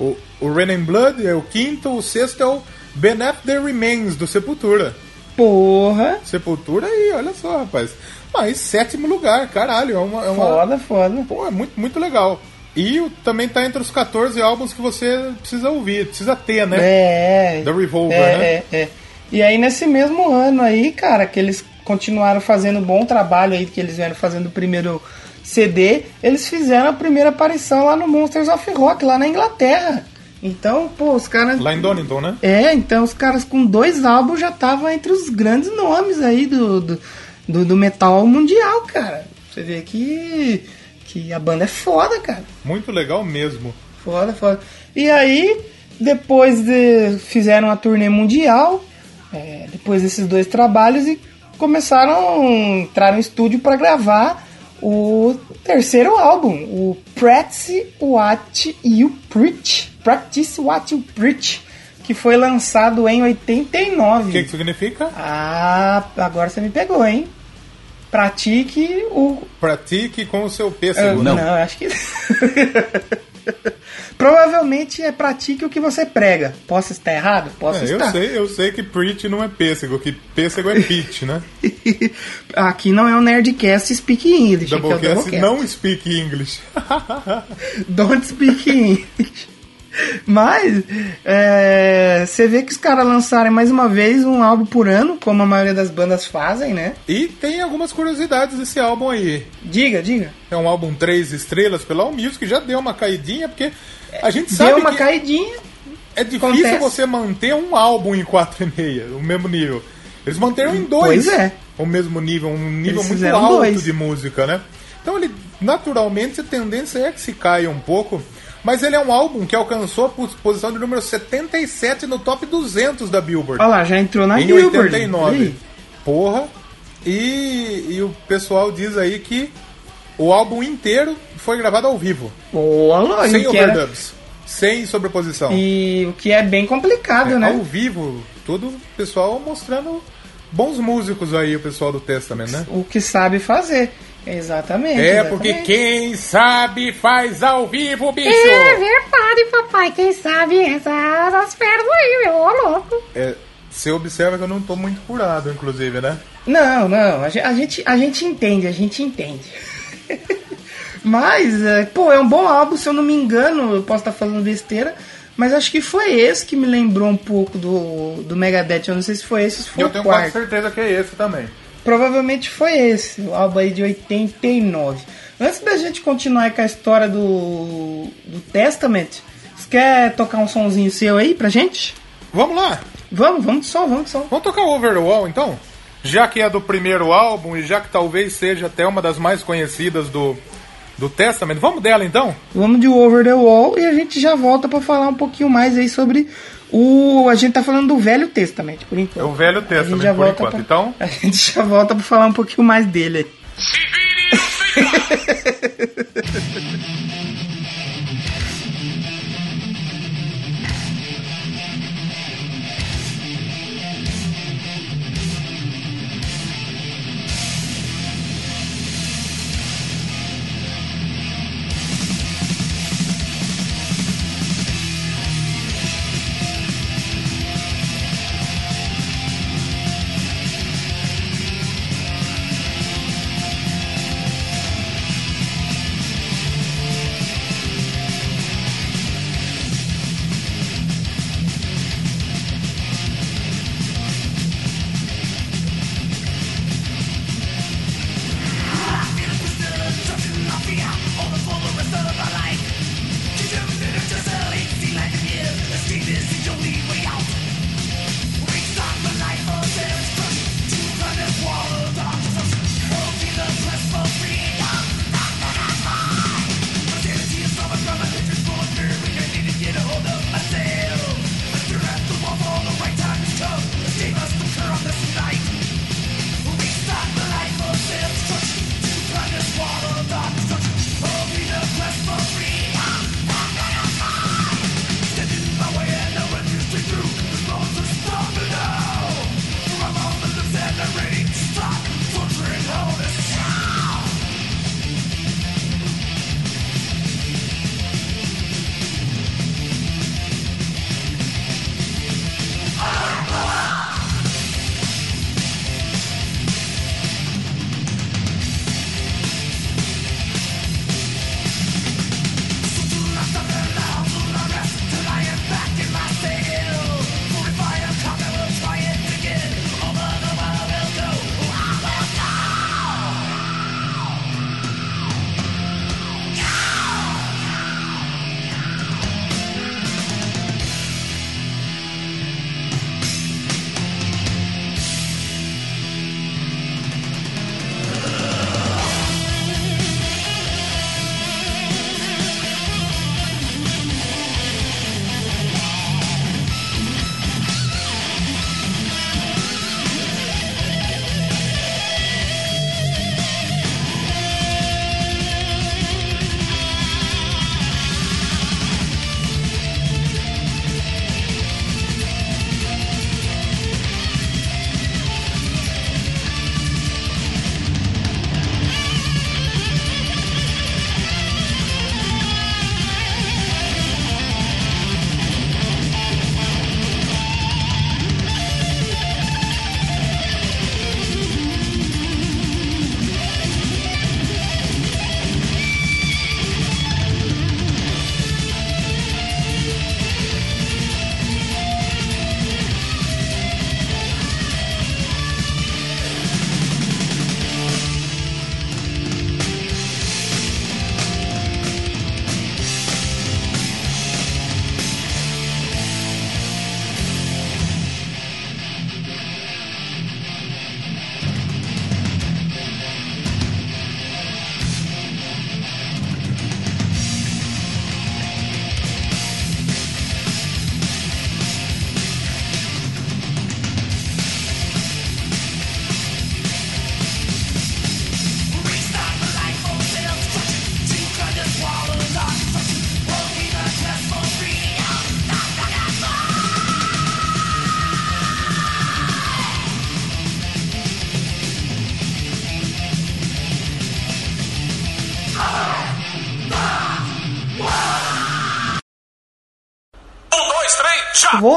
S2: O, o Rain in Blood é o quinto, o sexto é o Beneath the Remains do Sepultura.
S1: Porra.
S2: Sepultura aí, olha só, rapaz. Mas sétimo lugar, caralho, é uma. É uma
S1: Foda, foda.
S2: Pô, é muito, muito legal. E também tá entre os 14 álbuns que você precisa ouvir, precisa ter, né?
S1: É.
S2: Da Revolver,
S1: é,
S2: né?
S1: É, é. E aí nesse mesmo ano aí, cara, que eles continuaram fazendo bom trabalho aí, que eles vieram fazendo o primeiro CD, eles fizeram a primeira aparição lá no Monsters of Rock, lá na Inglaterra. Então, pô, os caras.
S2: Lá em Donington, né?
S1: É, então os caras com dois álbuns já estavam entre os grandes nomes aí do, do, do, do metal mundial, cara. Você vê que, que a banda é foda, cara.
S2: Muito legal mesmo.
S1: Foda, foda. E aí, depois de. fizeram a turnê mundial, é, depois desses dois trabalhos, e começaram a entrar no estúdio para gravar o terceiro álbum, o Practice What You Preach. Practice What You Preach, que foi lançado em 89.
S2: O que, que significa?
S1: Ah, agora você me pegou, hein? Pratique o
S2: Pratique com o seu
S1: ah,
S2: pêssego.
S1: não. eu acho que. [LAUGHS] Provavelmente é pratique o que você prega. Posso estar errado? Posso
S2: É, eu
S1: estar.
S2: sei, eu sei que preach não é pêssego, que pêssego é pitch, né? [LAUGHS]
S1: Aqui não é um Nerdcast Speak English. é
S2: Doublecast
S1: Doublecast.
S2: não speak English. [LAUGHS]
S1: Don't speak English. Mas é, você vê que os caras lançarem mais uma vez um álbum por ano, como a maioria das bandas fazem, né?
S2: e tem algumas curiosidades desse álbum aí.
S1: Diga, diga.
S2: É um álbum três estrelas pela Allmusic, já deu uma caidinha, porque a gente sabe
S1: Deu uma
S2: que
S1: caidinha.
S2: é difícil
S1: acontece.
S2: você manter um álbum em 4,5, o mesmo nível. Eles manteram em dois
S1: Pois é.
S2: o mesmo nível, um nível
S1: Eles
S2: muito alto
S1: dois.
S2: de música, né? Então ele, naturalmente, a tendência é que se caia um pouco, mas ele é um álbum que alcançou a pos- posição de número 77 no top 200 da Billboard.
S1: Olha lá, já entrou na
S2: em
S1: Billboard.
S2: 89.
S1: Aí.
S2: Porra. E, e o pessoal diz aí que o álbum inteiro foi gravado ao vivo.
S1: Olha,
S2: sem
S1: que era-
S2: overdubs. Sem sobreposição.
S1: E o que é bem complicado, né?
S2: Ao vivo, todo o pessoal mostrando bons músicos aí, o pessoal do Testament, né?
S1: O que sabe fazer. Exatamente.
S2: É,
S1: exatamente.
S2: porque quem sabe faz ao vivo, bicho!
S5: É verdade, papai. Quem sabe essas pernas aí, meu, ô louco.
S2: É, você observa que eu não tô muito curado, inclusive, né?
S1: Não, não, a ge- a gente, a gente entende, a gente entende. [LAUGHS] mas, é, pô, é um bom álbum, se eu não me engano, eu posso estar falando besteira, mas acho que foi esse que me lembrou um pouco do, do Megadeth. Eu não sei se foi esse ou se foi
S2: eu
S1: o
S2: tenho quase certeza que é esse também.
S1: Provavelmente foi esse, o álbum aí de 89. Antes da gente continuar com a história do, do Testament, você quer tocar um sonzinho seu aí pra gente?
S2: Vamos lá!
S1: Vamos, vamos de som, vamos de som.
S2: Vamos tocar Over the Wall, então? Já que é do primeiro álbum e já que talvez seja até uma das mais conhecidas do, do Testament, vamos dela, então?
S1: Vamos de Over the Wall e a gente já volta pra falar um pouquinho mais aí sobre o. A gente tá falando do Velho Testament, por enquanto.
S2: É o Velho
S1: A gente
S2: Testament,
S1: já
S2: por
S1: volta
S2: enquanto.
S1: pra-
S2: Então, [LAUGHS]
S1: A gente já volta pra falar um pouquinho mais dele aí. [LAUGHS]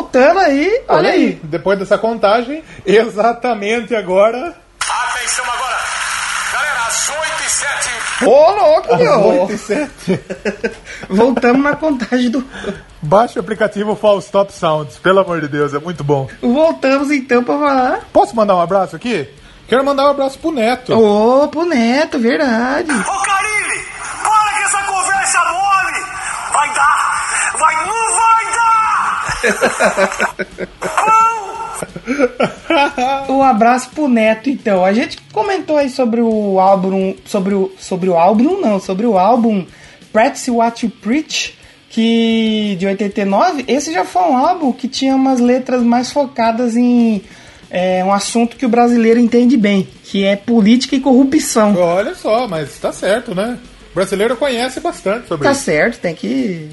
S1: Voltando aí, olha aí.
S2: Depois dessa contagem, exatamente agora.
S6: Atenção agora. Galera, às 8 e 7.
S1: Ô, louco,
S2: às
S1: meu.
S2: 8 e 7. [LAUGHS]
S1: Voltamos na contagem do.
S2: Baixe o aplicativo Fall Stop Sounds, pelo amor de Deus, é muito bom.
S1: Voltamos então pra falar.
S2: Posso mandar um abraço aqui? Quero mandar um abraço pro Neto.
S1: Ô, pro Neto, verdade.
S6: Ô, Carilli, para com essa conversa mole. [LAUGHS]
S1: Um abraço pro Neto, então. A gente comentou aí sobre o álbum. Sobre o, sobre o álbum, não, sobre o álbum Practice What You Preach, que de 89. Esse já foi um álbum que tinha umas letras mais focadas em é, um assunto que o brasileiro entende bem, que é política e corrupção.
S2: Olha só, mas tá certo, né? O brasileiro conhece bastante sobre
S1: Tá
S2: isso.
S1: certo, tem que.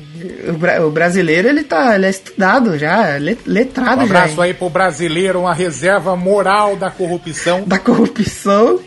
S1: O, bra- o brasileiro ele tá. Ele é estudado já, le- letrado
S2: Um
S1: já.
S2: abraço
S1: hein?
S2: aí pro brasileiro, uma reserva moral da corrupção.
S1: da corrupção.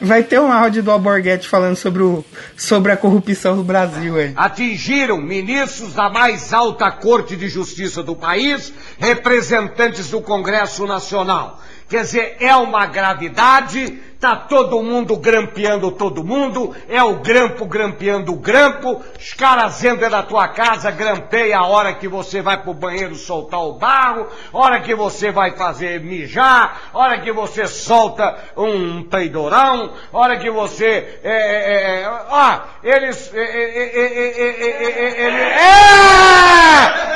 S1: Vai ter um áudio do Alborguete falando sobre, o, sobre a corrupção do Brasil aí.
S7: atingiram ministros da mais alta Corte de Justiça do país, representantes do Congresso Nacional. Quer dizer, é uma gravidade, tá todo mundo grampeando todo mundo, é o grampo grampeando o grampo, os caras entram na tua casa, grampeia a hora que você vai pro banheiro soltar o barro, hora que você vai fazer mijar, hora que você solta um peidorão, hora que você... É, é, eles... É, é,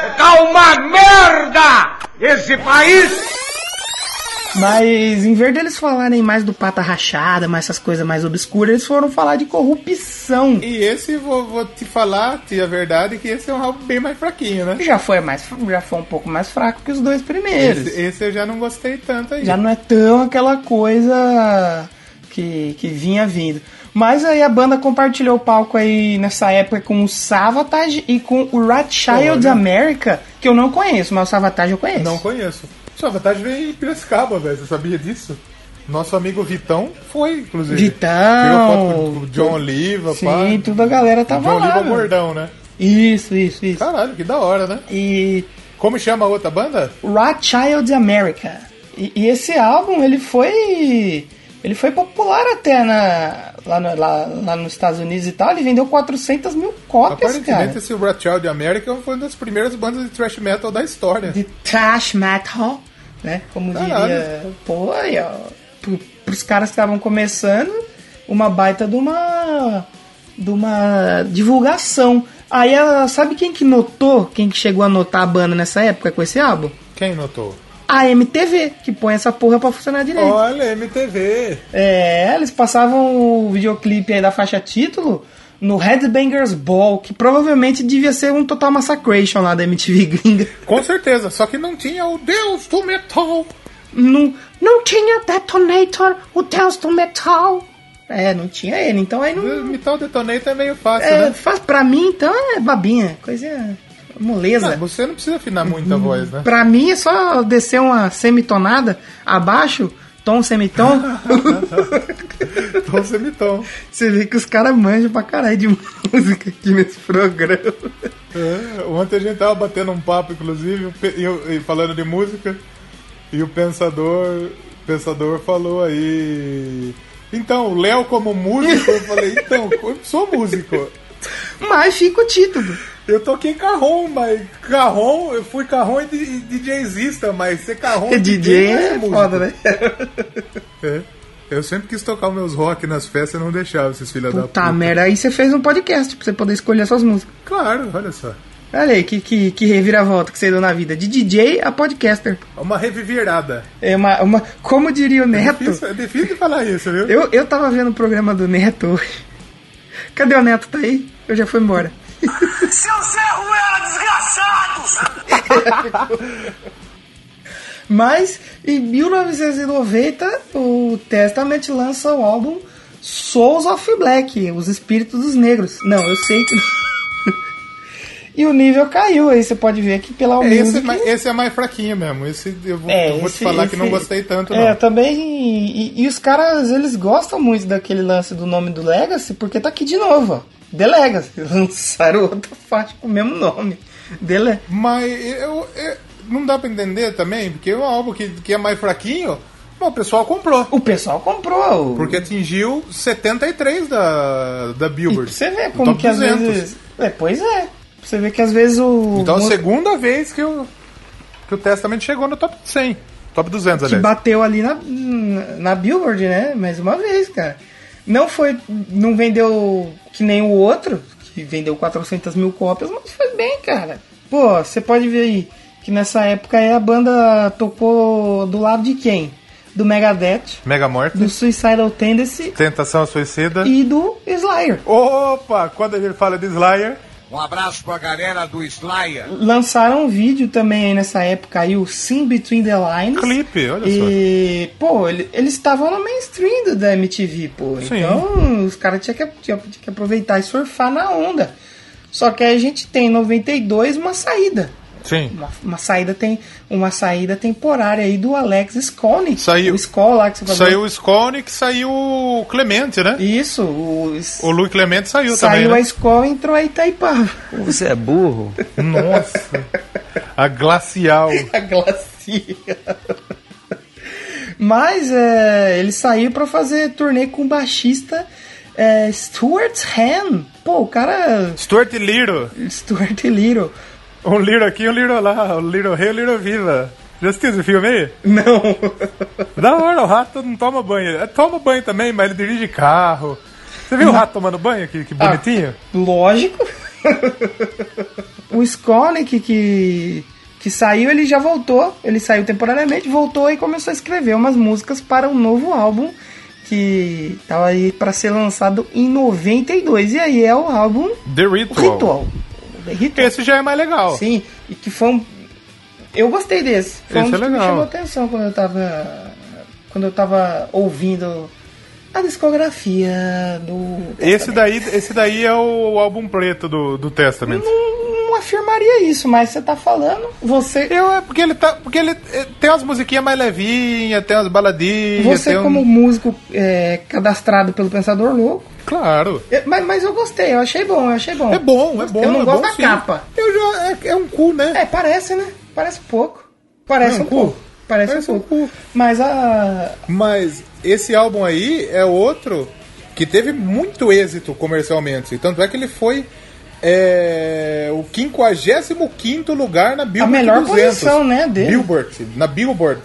S7: é, tá uma merda esse país!
S1: Mas em vez deles falarem mais do pata rachada, mais essas coisas mais obscuras, eles foram falar de corrupção.
S2: E esse, vou, vou te falar, tia, a verdade, que esse é um álbum bem mais fraquinho, né?
S1: Já foi mais, já foi um pouco mais fraco que os dois primeiros.
S2: Esse, esse eu já não gostei tanto aí.
S1: Já não é tão aquela coisa que, que vinha vindo. Mas aí a banda compartilhou o palco aí nessa época com o Savatage e com o Rat Child
S2: Olha.
S1: America, que eu não conheço, mas o Savatage eu conheço.
S2: Não conheço. Sua vantagem veio em Piracicaba, velho. Você sabia disso? Nosso amigo Vitão foi, inclusive.
S1: Vitão.
S2: Tirou foto com o John Oliva,
S1: Sim,
S2: pá.
S1: toda a galera tava
S2: John
S1: lá.
S2: Oliva
S1: meu.
S2: gordão, né?
S1: Isso, isso, isso.
S2: Caralho, que da hora, né?
S1: E
S2: Como chama a outra banda?
S1: Rat Child America. E, e esse álbum, ele foi. Ele foi popular até na, lá, no- lá, lá nos Estados Unidos e tal. Ele vendeu 400 mil cópias,
S2: Aparentemente,
S1: cara.
S2: esse Rat Child American foi uma das primeiras bandas de thrash metal da história.
S1: De trash metal, né? Como
S2: Caralho.
S1: diria. Pô, aí, ó. Pro, pros caras que estavam começando, uma baita de uma. de uma divulgação. Aí, ela- sabe quem que notou? Quem que chegou a notar a banda nessa época com esse álbum?
S2: Quem notou?
S1: A MTV, que põe essa porra pra funcionar direito.
S2: Olha, MTV.
S1: É, eles passavam o videoclipe aí da faixa título no Headbangers Ball, que provavelmente devia ser um Total Massacration lá da MTV gringa.
S2: Com certeza, só que não tinha o Deus do Metal.
S1: Não, não tinha Detonator, o Deus do Metal. É, não tinha ele, então aí não...
S2: Metal Detonator é meio fácil,
S1: É,
S2: né?
S1: faz, pra mim, então, é babinha, coisa moleza.
S2: Não, você não precisa afinar muito a voz, né?
S1: Pra mim é só descer uma semitonada abaixo, tom semitom. [LAUGHS]
S2: Tom semitom.
S1: Você vê que os caras manjam pra caralho de música aqui nesse programa.
S2: É, ontem a gente tava batendo um papo, inclusive, e e falando de música, e o pensador, pensador falou aí. Então, o Léo como músico, eu falei, então, eu sou músico.
S1: Mas fica o título.
S2: Eu toquei carrom, mas carrom, eu fui carrom e DJzista, mas ser carrom e
S1: DJ
S2: não
S1: é
S2: músico.
S1: foda, né? [LAUGHS]
S2: É. Eu sempre quis tocar meus rock nas festas e não deixava esses filhos da
S1: Puta
S2: puta.
S1: merda, aí você fez um podcast pra você poder escolher suas músicas.
S2: Claro, olha só.
S1: Olha aí, que, que, que reviravolta que você deu na vida. De DJ a podcaster.
S2: Uma revivirada.
S1: É uma, uma. Como diria o Neto.
S2: Difícil, é difícil de falar isso, viu?
S1: Eu, eu tava vendo o programa do Neto hoje. Cadê o Neto? Tá aí? Eu já fui embora. [LAUGHS]
S6: Seu Zé Ruela, desgraçados!
S1: Mas em 1990 o Testament lança o álbum Souls of Black, os espíritos dos negros. Não, eu sei que. E o nível caiu, aí você pode ver que pela
S2: É, esse, é
S1: música.
S2: mais, esse é mais fraquinho mesmo. Esse eu vou,
S1: É,
S2: eu vou
S1: esse-
S2: te falar que não
S1: esse-
S2: gostei tanto,
S1: É,
S2: não.
S1: também. E, e os caras, eles gostam muito daquele lance do nome do Legacy, porque tá aqui de novo, ó. The Legacy. [LAUGHS] Lançaram outra faixa com o mesmo nome. The Le...
S2: Mas eu, eu- não dá pra entender também, porque é um álbum que, que é mais fraquinho, mas o pessoal comprou.
S1: O pessoal comprou.
S2: Porque atingiu 73 da, da
S1: E
S2: Billboard.
S1: pra você ver
S2: no
S1: como que às
S2: 200.
S1: vezes. É, pois é. Você ver que às vezes o.
S2: Então a segunda vez que o, que o Testament chegou no top 100. Top 200,
S1: que
S2: aliás.
S1: bateu ali na, na Billboard, né? Mais uma vez, cara. Não foi. Não vendeu que nem o outro, que vendeu 400 mil cópias, mas foi bem, cara. Pô, você pode ver aí que nessa época aí a banda tocou do lado de quem? Do Megadeth,
S2: Mega Morte.
S1: do Suicidal Tendency
S2: Tentação Suicida.
S1: e do Slayer.
S2: Opa! Quando a gente fala de Slayer,
S7: Um abraço pra galera do Slayer.
S1: Lançaram um vídeo também aí nessa época aí, o Sim Between the Lines.
S2: clipe, olha só.
S1: E, pô, ele- eles estavam no mainstream do- da MTV, pô.
S2: Sim.
S1: Então, os caras tinham que, tinham, tinham que aproveitar e surfar na onda. Só que aí a gente tem em 92 uma saída.
S2: Sim.
S1: Uma, uma saída tem uma saída temporária aí do Alex Skolnick.
S2: Saiu-
S1: O Skol lá que você falou.
S2: Saiu o Skolnick, saiu o Clemente, né?
S1: Isso, o,
S2: O Louis Clemente saiu,
S1: saiu
S2: também,
S1: a
S2: né?
S1: Skol e entrou a Itaipava.
S4: Você é burro?
S2: Nossa! a Glacial. [LAUGHS]
S1: a glacia. Mas é, ele saiu pra fazer turnê com o baixista é, Stuart Han. Pô, o cara.
S2: Stuart Little.
S1: Stuart Little.
S2: Um Little aqui, um Little lá. Um Little Rei, um Little Viva. Já assistiu esse filme aí?
S1: Não.
S2: Da hora, o rato não toma banho. É, Toma banho também, mas ele dirige carro. Você viu o rato tomando banho? Que, que bonitinho.
S1: Lógico. o Skolnick que, que saiu, ele já voltou. Ele saiu temporariamente, voltou e começou a escrever umas músicas para um novo álbum que tava aí para ser lançado em 92. E aí é o álbum
S2: The
S1: o
S2: Ritual. Esse já é mais legal.
S1: Sim, e que foi um. Eu gostei desse. Foi
S2: Esse
S1: um
S2: é
S1: dos que me
S2: legal.
S1: chamou atenção quando eu tava. Quando eu tava ouvindo a discografia do.
S2: Esse daí, esse daí é o álbum preto do, do Testament.
S1: Não afirmaria isso, mas você tá falando. Você.
S2: Eu, é porque ele tá. Porque ele é, tem umas musiquinhas mais levinhas, tem umas baladinhas.
S1: Você,
S2: tem um-
S1: como músico é, cadastrado pelo Pensador Louco.
S2: Claro.
S1: eu- mas, mas eu gostei, eu achei bom, eu achei bom.
S2: É bom, é bom.
S1: Eu não
S2: é
S1: gosto
S2: bom,
S1: da
S2: sim.
S1: capa.
S2: Eu já. É, é um cu, né?
S1: É, parece, né? Parece pouco. Parece
S2: Não,
S1: um
S2: cu.
S1: pouco. Parece,
S2: Parece
S1: um
S2: um
S1: pouco.
S2: cu.
S1: Mas a.
S2: Mas esse álbum aí é outro que teve muito êxito comercialmente. Tanto é que ele foi é, o 55 lugar na Billboard
S1: A melhor
S2: 200.
S1: posição, né, dele.
S2: Billboard, na Billboard.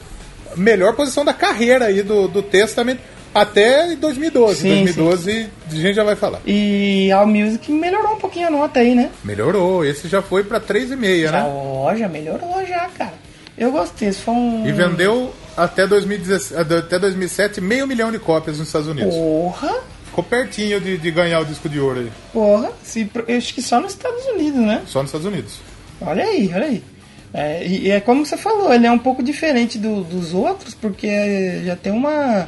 S2: Melhor posição da carreira aí do, do Testament até 2012.
S1: Sim,
S2: 2012 a gente já vai falar.
S1: E a Music melhorou um pouquinho a nota aí, né?
S2: Melhorou, esse já foi pra 3,5,
S1: Já,
S2: né?
S1: ó, já melhorou já, cara. Eu gostei, isso foi um...
S2: E vendeu até, 2017, até 2007 meio milhão de cópias nos Estados Unidos.
S1: Porra,
S2: Ficou pertinho de, de ganhar o disco de ouro aí.
S1: porra. Se, eu acho que só nos Estados Unidos, né?
S2: Só nos Estados Unidos.
S1: Olha aí, olha aí. É, e é como você falou, ele é um pouco diferente do- dos outros, porque já tem uma...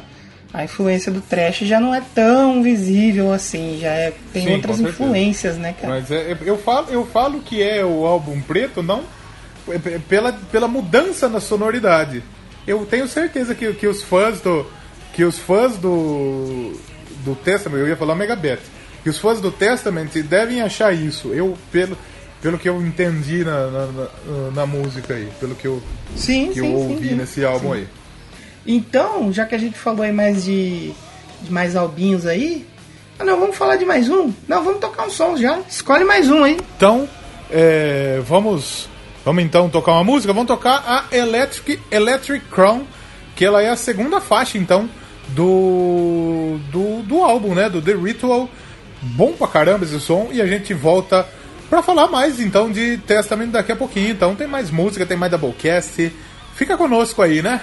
S1: A influência do trash já não é tão visível assim, já é, tem
S2: Sim,
S1: outras influências, né, cara?
S2: Mas é- eu, falo, eu falo que é o álbum preto, não é p- pela, pela mudança na sonoridade. Eu tenho certeza que, que os fãs do. Que os fãs do. Do Testament, eu ia falar Megabeth. Que os fãs do Testament devem achar isso. Eu, pelo, pelo que eu entendi na, na, na- na música aí, pelo que eu,
S1: Sim,
S2: que
S1: sim,
S2: eu ouvi
S1: sim.
S2: nesse álbum aí.
S1: Então, já que a gente falou aí mais de, de mais albinhos aí, ah não, vamos falar de mais um? Não, vamos tocar um som já. Escolhe mais um aí.
S2: Então, é, vamos, vamos então tocar uma música. Vamos tocar a Electric, Electric Crown, que ela é a segunda faixa, então, do, do, do álbum, né? Do The Ritual. Bom pra caramba esse som. E a gente volta pra falar mais, então, de Testament daqui a pouquinho. Então, tem mais música, tem mais Doublecast. Fica conosco aí, né?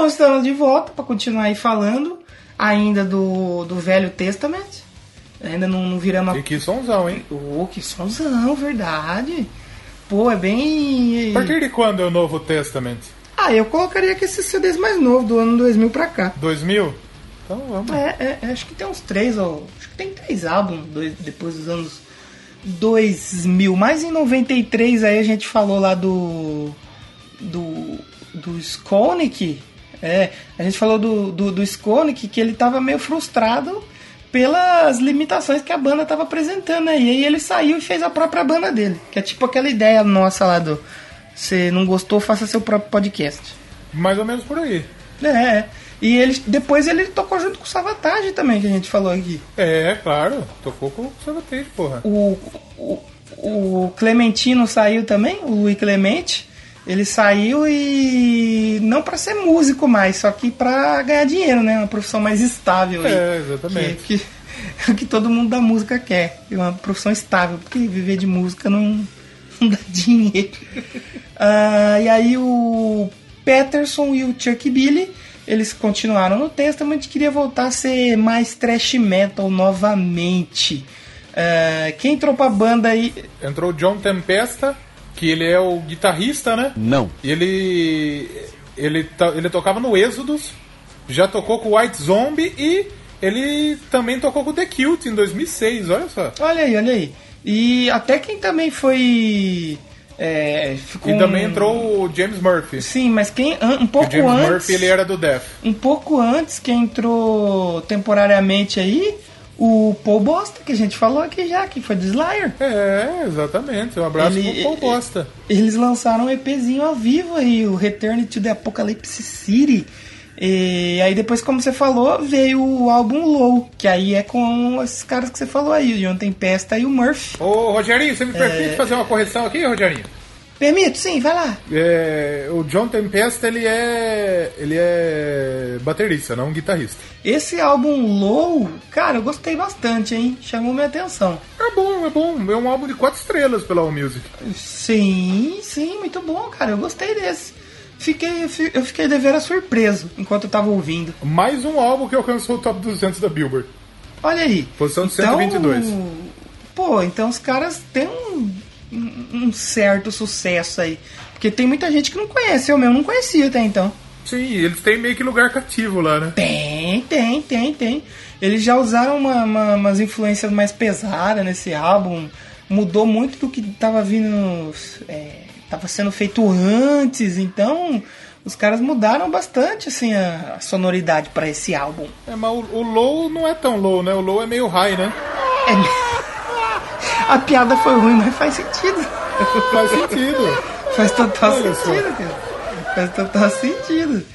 S1: Então estamos de volta para continuar aí falando ainda do, do Velho Testamento. Ainda não, não viramos
S2: E que somzão, hein?
S1: Ô, que sonzão, verdade. Pô, é bem.
S2: A partir de quando é o Novo Testament?
S1: Ah, eu colocaria que esses CDs mais novos, do ano 2000 pra cá.
S2: 2000? Então vamos.
S1: É, é, é, acho que tem uns três, ou, acho que tem três álbuns dois, depois dos anos 2000. Mas em 93 aí a gente falou lá do. do. do Skonik. É, a gente falou do, do, do Skonik que ele tava meio frustrado pelas limitações que a banda tava apresentando aí. E aí ele saiu e fez a própria banda dele. Que é tipo aquela ideia nossa lá do. Você não gostou, faça seu próprio podcast.
S2: Mais ou menos por aí.
S1: É, e ele, depois ele tocou junto com o Savatage também, que a gente falou aqui.
S2: É, claro. Tocou com o Sabatage, porra.
S1: O, o, o Clementino saiu também, o Luiz Clemente. Ele saiu e não pra ser músico mais, só que pra ganhar dinheiro, né? Uma profissão mais estável aí.
S2: É, exatamente.
S1: Que, que, o [LAUGHS] que todo mundo da música quer. Uma profissão estável, porque viver de música não, não dá [LAUGHS] dinheiro. Ah, e aí o Peterson e o Chuck Billy, eles continuaram no Testament e queria voltar a ser mais trash metal novamente. Ah, quem entrou pra banda aí.
S2: Entrou o John Tempesta, que ele é o guitarrista, né?
S4: Não.
S2: Ele. Ele, ele tocava no Exodus, já tocou com o White Zombie e ele também tocou com o The Cute em 2006, olha só.
S1: Olha aí, olha aí. E até quem também foi. É, ficou
S2: E também
S1: um-
S2: entrou o James Murphy.
S1: Sim, mas quem um
S2: O
S1: pouco
S2: James
S1: antes.
S2: Murphy ele era do Death.
S1: Um pouco antes, quem entrou temporariamente aí, o Paul Bosta, que a gente falou aqui já, que foi do Slayer.
S2: É, exatamente. Um abraço
S1: Ele-
S2: pro Paul Bosta.
S1: Eles lançaram um EPzinho ao vivo aí, o Return to the Apocalypse City. E aí depois, como você falou, veio o álbum Low, que aí é com esses caras que você falou aí, o John Tempesta e o Murphy.
S2: Ô, Rogerinho, você me
S1: É.
S2: permite fazer uma correção aqui, Rogerinho?
S1: Permito, sim, vai lá.
S2: É, o John Tempesta, ele é. ele é baterista, não guitarrista.
S1: Esse álbum Low, cara, eu gostei bastante, hein? Chamou minha atenção.
S2: É bom, é bom. É um álbum de quatro estrelas pela All Music.
S1: Sim, sim, muito bom, cara. Eu gostei desse. Fiquei, fi- eu fiquei deveras surpreso enquanto eu tava ouvindo.
S2: Mais um álbum que alcançou o top 200 da Billboard.
S1: Olha aí.
S2: Posição 122.
S1: Pô, então os caras têm um, um- certo sucesso aí. Porque tem muita gente que não conhece, eu mesmo não conhecia até então.
S2: Sim, eles têm meio que lugar cativo lá, né?
S1: Tem, tem, tem, tem. Eles já usaram uma- uma- umas influências mais pesadas nesse álbum. Mudou muito do que tava vindo. É, tava sendo feito antes. Então, os caras mudaram bastante assim, a, a sonoridade para esse álbum.
S2: É, mas o, o low não é tão low, né? O low é meio high, né?
S1: A piada foi ruim, mas faz sentido. [LAUGHS]
S2: Faz sentido.
S1: Faz total
S2: Olha só.
S1: sentido, cara. Faz total sentido.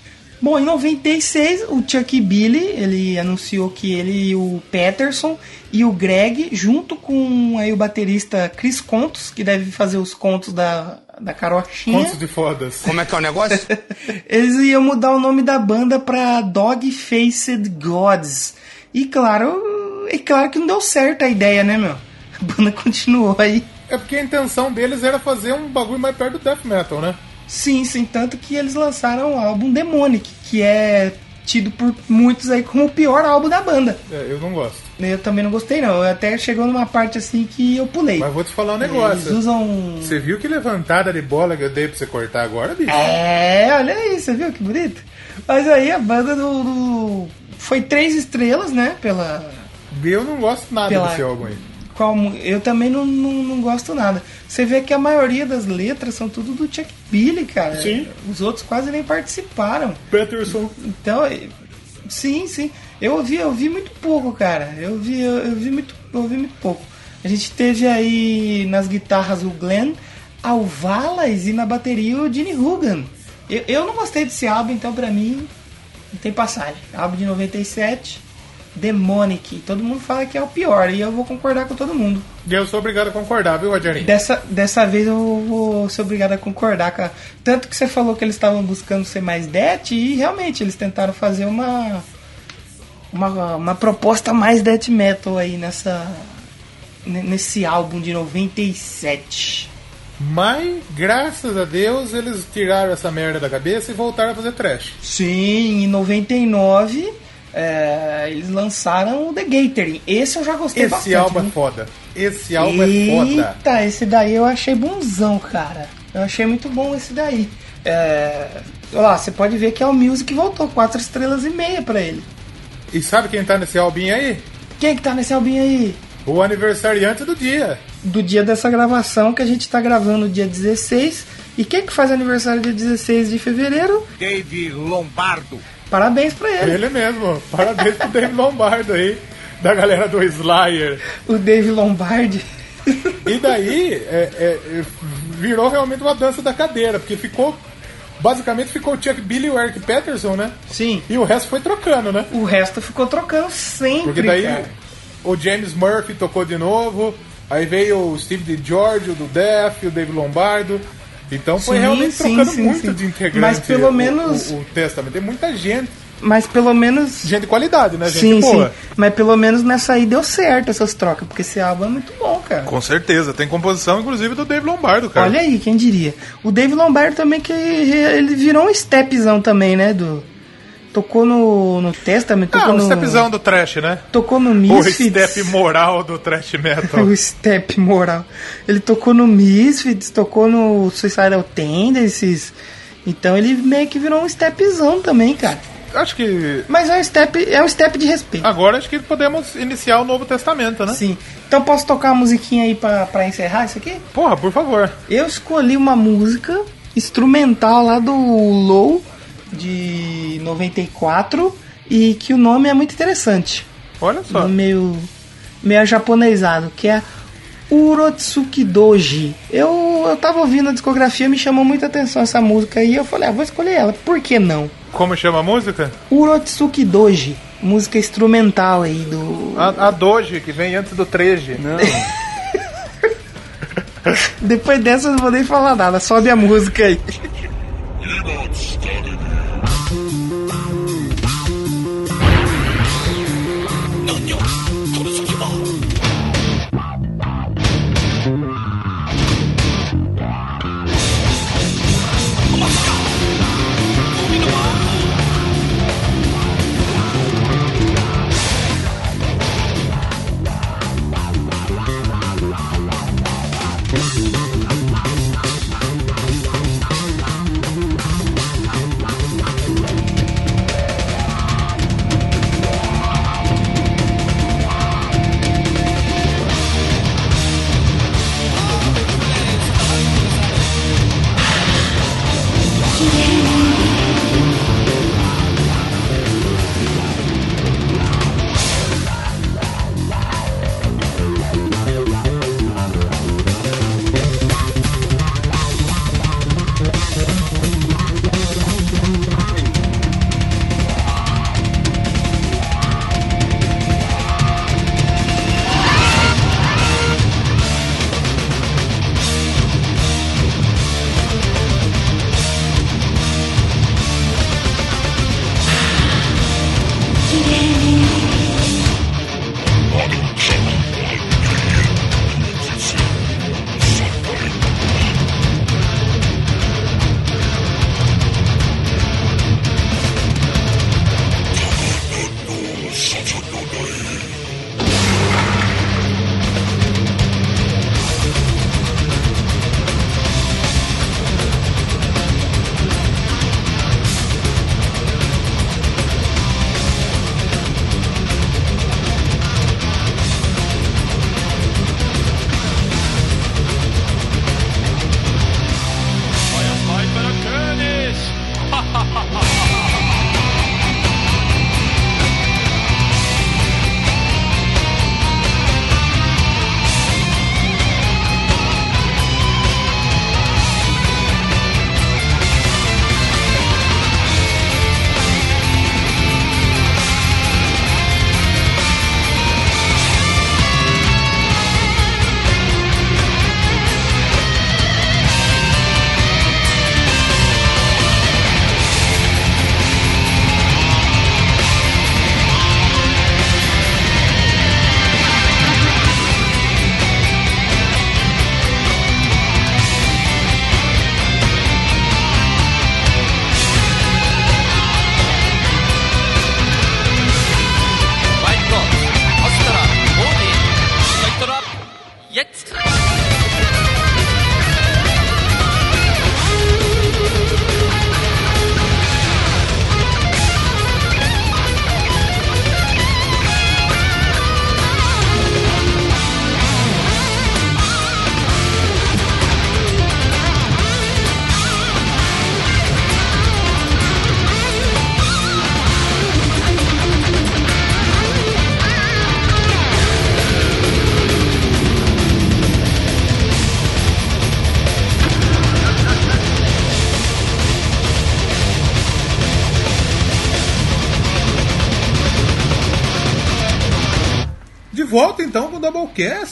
S1: Bom, em 96, o Chuck Billy, ele anunciou que ele e o Peterson e o Greg, junto com aí o baterista Chris Contos, que deve fazer os contos da, da carochinha,
S2: Contos de fodas.
S8: Como é que é o negócio? [LAUGHS]
S1: eles iam mudar o nome da banda pra Dog Faced Gods. E claro, e claro que não deu certo a ideia, né, meu? A banda continuou aí.
S2: É porque a intenção deles era fazer um bagulho mais perto do death metal, né?
S1: Sim, sim, tanto que eles lançaram o álbum Demonic, que é tido por muitos aí como o pior álbum da banda.
S2: É, eu não gosto.
S1: Eu também não gostei não, Eu até chegou numa parte assim que eu pulei.
S2: Mas vou te falar um
S1: Eles
S2: negócio.
S1: usam...
S2: Você viu que levantada de bola que eu dei pra você cortar agora, bicho?
S1: É, olha aí, você viu que bonito? Mas aí a banda do... do- Foi três estrelas, né, pela...
S2: Eu não gosto nada
S1: Pela-
S2: desse álbum aí.
S1: Qual eu também não, não, não gosto nada. Você vê que a maioria das letras são tudo do Chuck Billy, cara.
S3: Sim.
S1: Os outros quase nem participaram.
S3: Peterson.
S1: Então, sim, sim. Eu ouvi, eu ouvi muito pouco, cara. Eu ouvi, eu, eu ouvi muito, eu ouvi muito pouco. A gente teve aí nas guitarras o Glenn Alvalas e na bateria o Gene Hugan. Eu, eu não gostei desse álbum, então pra mim não tem passagem. Álbum de 97, Demonic. Todo mundo fala que é o pior e eu vou concordar com todo mundo.
S2: E eu sou obrigado a concordar, viu, Rogerinho?
S1: Dessa, dessa vez eu vou ser obrigado a concordar, cara. Tanto que você falou que eles estavam buscando ser mais death e realmente eles tentaram fazer uma, uma, uma proposta mais death metal aí nessa ne- nesse álbum de 97.
S2: Mas, graças a Deus, eles tiraram essa merda da cabeça e voltaram a fazer trash.
S1: Sim, em 99 é, eles lançaram o The Gathering. Esse eu já gostei
S2: Esse
S1: bastante.
S2: álbum é
S1: viu?
S2: foda. Esse álbum é foda.
S1: Eita, esse daí eu achei bonzão, cara. Eu achei muito bom esse daí. É, olha lá, você pode ver que é o Music voltou, quatro estrelas e meia pra ele.
S2: E sabe quem tá nesse álbum aí?
S1: Quem que tá nesse albinho aí?
S2: O aniversariante do dia.
S1: Do dia dessa gravação, que a gente tá gravando dia 16. E quem que faz aniversário dia 16 de fevereiro?
S7: Dave Lombardo.
S1: Parabéns pra ele.
S2: Ele mesmo. Parabéns pro David Lombardo aí. Da galera do Slayer.
S1: O Dave Lombardi.
S2: E daí é, é, é, virou realmente uma dança da cadeira, porque ficou. Basicamente ficou o Chuck Billy e o Eric Peterson, né?
S1: Sim.
S2: E o resto foi trocando, né?
S1: O resto ficou trocando sempre,
S2: Porque daí
S1: cara.
S2: o James Murphy tocou de novo, aí veio o Steve DiGiorgio do Death, o Dave Lombardo. Então foi
S1: Sim,
S2: realmente
S1: sim,
S2: trocando
S1: sim,
S2: muito de integrante
S1: Mas pelo
S2: o-
S1: menos-
S2: o, o Testament. Tem muita gente,
S1: Mas pelo menos.
S2: gente de qualidade, né? Gente
S1: Sim,
S2: boa.
S1: sim. Mas pelo menos nessa aí deu certo essas trocas, porque esse álbum é muito bom, cara.
S3: Com certeza. Tem composição, inclusive, do Dave Lombardo, cara.
S1: Olha aí, quem diria. O Dave Lombardo também, que ele virou um stepzão também, né? Do, tocou no, no Testament,
S2: Ah,
S1: tocou
S2: o
S1: no.
S2: stepzão do trash, né?
S1: Tocou no
S2: O
S1: Misfits.
S2: step moral do trash metal. [LAUGHS]
S1: o step moral. Ele tocou no Misfits, tocou no Suicidal Tendencies. Então ele meio que virou um stepzão também, cara.
S2: acho que
S1: Mas é um step, é um step de respeito.
S2: agora acho que podemos iniciar o Novo Testamento, né?
S1: Sim. Então posso tocar uma musiquinha aí pra, pra encerrar isso aqui?
S2: Porra, por favor.
S1: Eu escolhi uma música instrumental lá do Low de 94 e que o nome é muito interessante.
S2: Olha só.
S1: Meio meio japonesado, que é Urotsuki Doji. Eu, eu tava ouvindo a discografia, me chamou muita atenção essa música aí, eu falei, ah, vou escolher ela, por que não?
S2: Como chama a música?
S1: Urotsuki Doji, música instrumental aí do
S2: A, a Doge, que vem antes do Treje.
S4: Não, [LAUGHS]
S1: Depois dessa eu não vou nem falar nada, sobe a música aí. [LAUGHS]
S2: no, no.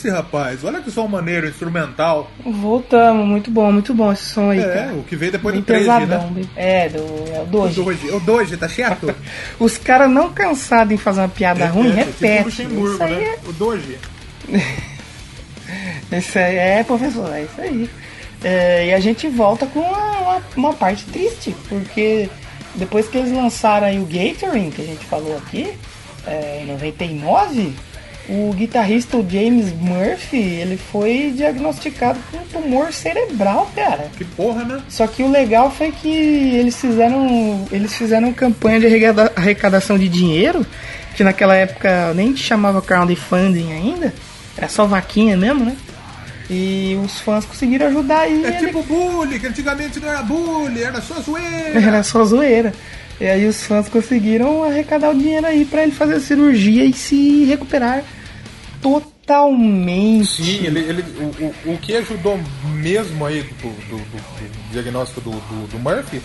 S2: Doublecast, rapaz. Olha que som maneiro, instrumental.
S1: Voltamos, muito bom, muito bom esse som aí,
S2: É,
S1: cara.
S2: o que veio depois
S1: Bem
S2: do 13,
S1: pesadão,
S2: né?
S1: É, do, é o
S2: O
S1: Doge.
S2: O Doge, tá chato? [LAUGHS]
S1: Os caras não cansados em fazer uma piada ruim,
S2: É,
S1: repete.
S2: Tipo Luxemburgo,
S1: isso aí
S2: né? O Doge.
S1: é, [LAUGHS] isso aí é, professor, é isso aí. É, e a gente volta com uma, uma, uma parte triste, porque depois que eles lançaram aí o Gathering, que a gente falou aqui, é, em 99, o guitarrista o James Murphy, ele foi diagnosticado com um tumor cerebral, cara.
S2: Que porra, né?
S1: Só que o legal foi que eles fizeram eles fizeram campanha de arrecada- arrecadação de dinheiro, que naquela época nem chamava crowdfunding ainda, era só vaquinha mesmo, né? E os fãs conseguiram ajudar aí.
S2: É
S1: ele-
S2: tipo bullying, que antigamente não era bullying, era só zoeira. [LAUGHS]
S1: Era só zoeira. E aí os fãs conseguiram arrecadar o dinheiro aí pra ele fazer a cirurgia e se recuperar totalmente.
S2: Sim, ele, ele, o, o, o que ajudou mesmo aí do, do, do- do diagnóstico do, Murphy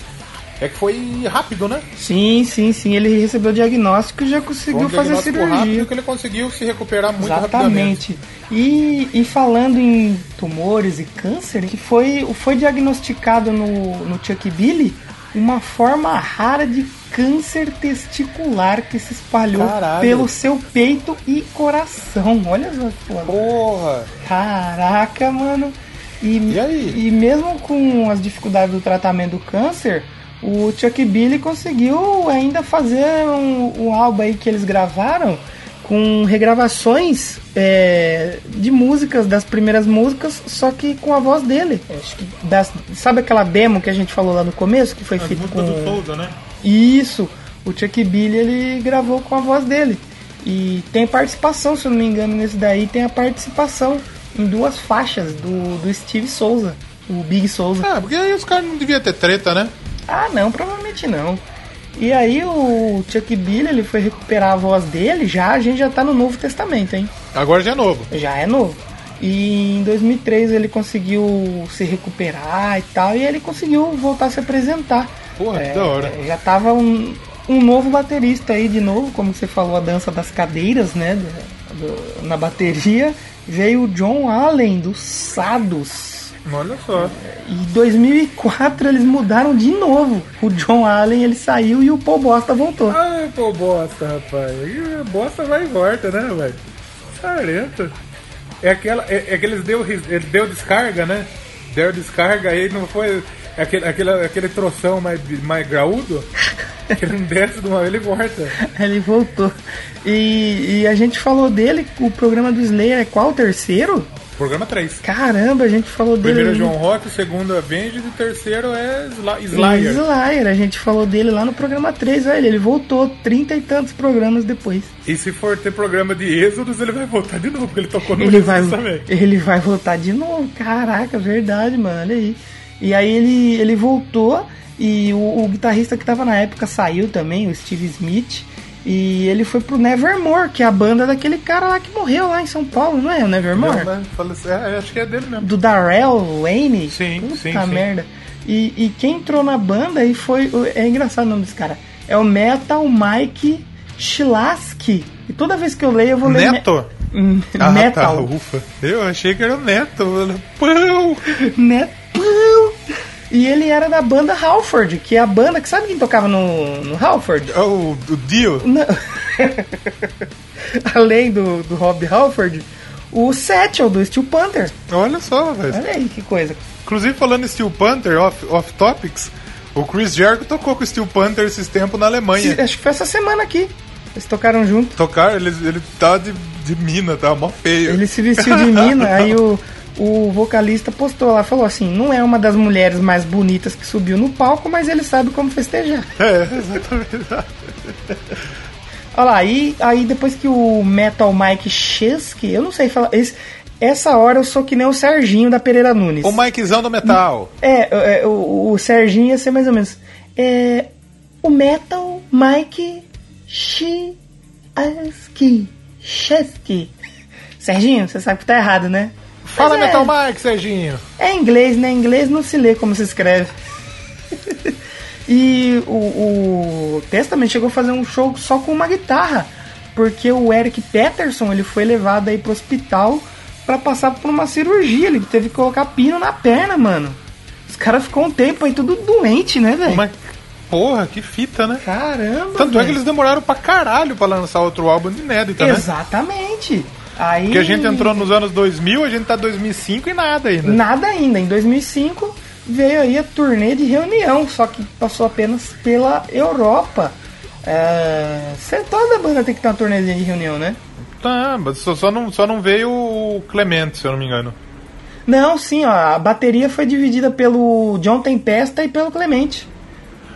S2: é que foi rápido, né?
S1: Sim, sim, sim. Ele recebeu o diagnóstico e já conseguiu
S2: um
S1: fazer a cirurgia.
S2: rápido que ele conseguiu se recuperar muito rapidamente.
S1: Exatamente. E, e falando em tumores e câncer, que foi, foi diagnosticado no, no Chuck Billy uma forma rara de câncer testicular que se espalhou
S2: Caralho.
S1: pelo seu peito e coração. Olha só foda.
S2: Porra!
S1: Caraca, mano. E,
S2: E aí?
S1: e mesmo com as dificuldades do tratamento do câncer, o Chuck Billy conseguiu ainda fazer um, um álbum aí que eles gravaram com regravações é, de músicas, das primeiras músicas, só que com a voz dele. Acho que das- sabe aquela demo que a gente falou lá no começo, que foi
S2: As
S1: feito
S2: músicas
S1: com...
S2: do Souza, né?
S1: Isso, o Chuck Billy ele gravou com a voz dele. E tem participação, se eu não me engano, nesse daí tem a participação em duas faixas do, do Steve Souza, o Big Souza.
S2: Ah, porque aí os caras não deviam ter treta, né?
S1: Ah, não, provavelmente não. E aí o Chuck Billy ele foi recuperar a voz dele, já a gente já tá no Novo Testamento, hein?
S2: Agora já é novo.
S1: Já é novo. E em 2003 ele conseguiu se recuperar e tal, e ele conseguiu voltar a se apresentar.
S2: Porra, que da hora.
S1: Já tava um, um novo baterista aí de novo, como você falou, a dança das cadeiras, né? do- do- na bateria. Veio o John Allen, do Sados.
S2: Olha só.
S1: E em 2004 eles mudaram de novo. O John Allen ele saiu e o Paul Bosta voltou.
S2: Ai, pô, bosta, rapaz. Aí, Bosta vai e volta, né, velho? Sarento. É aquela. É, é que eles deu, ele deu descarga, né? Deu descarga aí não foi. Aquele, aquele, aquele troção mais, mais graúdo. [LAUGHS] Que ele não desce de uma vez ele volta.
S1: Ele voltou. E, e a gente falou dele, o programa do Slayer é qual? O terceiro?
S2: Programa 3.
S1: Caramba, a gente falou
S2: O primeiro é
S1: dele.
S2: John Rock, o segundo é Avenged e o terceiro é Sla- Slayer.
S1: Slayer, a gente falou dele lá no programa 3, olha, ele voltou trinta e tantos programas depois.
S2: E se for ter programa de Êxodos, ele vai voltar de novo, porque ele tocou no
S1: Ele vai,
S2: também.
S1: ele vai voltar de novo, caraca, verdade, mano, olha aí. E aí ele, ele voltou e o, o guitarrista que tava na época saiu também, o Steve Smith. E ele foi pro Nevermore, que é a banda daquele cara lá que morreu lá em São Paulo, não é? O Nevermore?
S2: Não, né? É, acho que é dele mesmo.
S1: do Darrell Wayne.
S2: Sim,
S1: Puta
S2: sim, sim.
S1: merda. E, e quem entrou na banda e foi. É engraçado o nome desse cara. É o Metal Mike Chilaski. E toda vez que eu leio, eu vou ler.
S2: Neto?
S1: Hum,
S2: Ah,
S1: Metal.
S2: tá, ufa. Eu achei que era o Neto. Pão! [LAUGHS]
S1: Netão. E ele era da banda Halford, que é a banda que sabe quem tocava no, no Halford?
S2: Oh, o Dio.
S1: Não. [LAUGHS] Além do, do Rob Halford, o Satchel do Steel Panther.
S2: Olha só, velho.
S1: Olha aí que coisa.
S2: Inclusive, falando em Steel Panther, off, off topics, o Chris Jericho tocou com o Steel Panther esses tempos na Alemanha.
S1: Acho que foi essa semana aqui. Eles tocaram junto.
S2: Tocaram, ele, ele tava de, de mina, tava mó feio.
S1: Ele se vestiu de mina, [LAUGHS] aí o, o vocalista postou lá, falou assim, não é uma das mulheres mais bonitas que subiu no palco, mas ele sabe como festejar. [LAUGHS]
S2: É, exatamente.
S1: Olha lá, aí, aí depois que o Metal Mike Chesky, eu não sei falar, esse- essa hora eu sou que nem o Serginho da Pereira Nunes.
S2: O Mikezão do metal.
S1: É, é, o, o Serginho ia ser mais ou menos. É, o Metal Mike Chesky. Chesky. Serginho, você sabe que tá errado, né?
S2: Fala
S1: é-
S2: Metal Mike, Serginho.
S1: É inglês, né? Inglês não se lê como se escreve. [LAUGHS] e o, o Testament chegou a fazer um show só com uma guitarra porque o Eric Peterson ele foi levado aí pro hospital pra passar por uma cirurgia. Ele teve que colocar pino na perna, mano. Os caras ficou um tempo aí tudo doente, né, velho?
S2: Mas, porra, que fita, né?
S1: Caramba.
S2: Tanto é que eles demoraram pra caralho pra lançar outro álbum de inédita, né?
S1: Exatamente. Aí
S2: Porque a gente entrou nos anos 2000, a gente tá em 2005 e nada ainda.
S1: Nada ainda. Em 2005 veio aí a turnê de reunião, só que passou apenas pela Europa. É... Toda banda tem que ter uma turnêzinha de reunião, né?
S2: Tá, mas só, só não, só não veio o Clemente, se eu não me engano.
S1: Não, sim, ó, a bateria foi dividida pelo John Tempesta e pelo Clemente.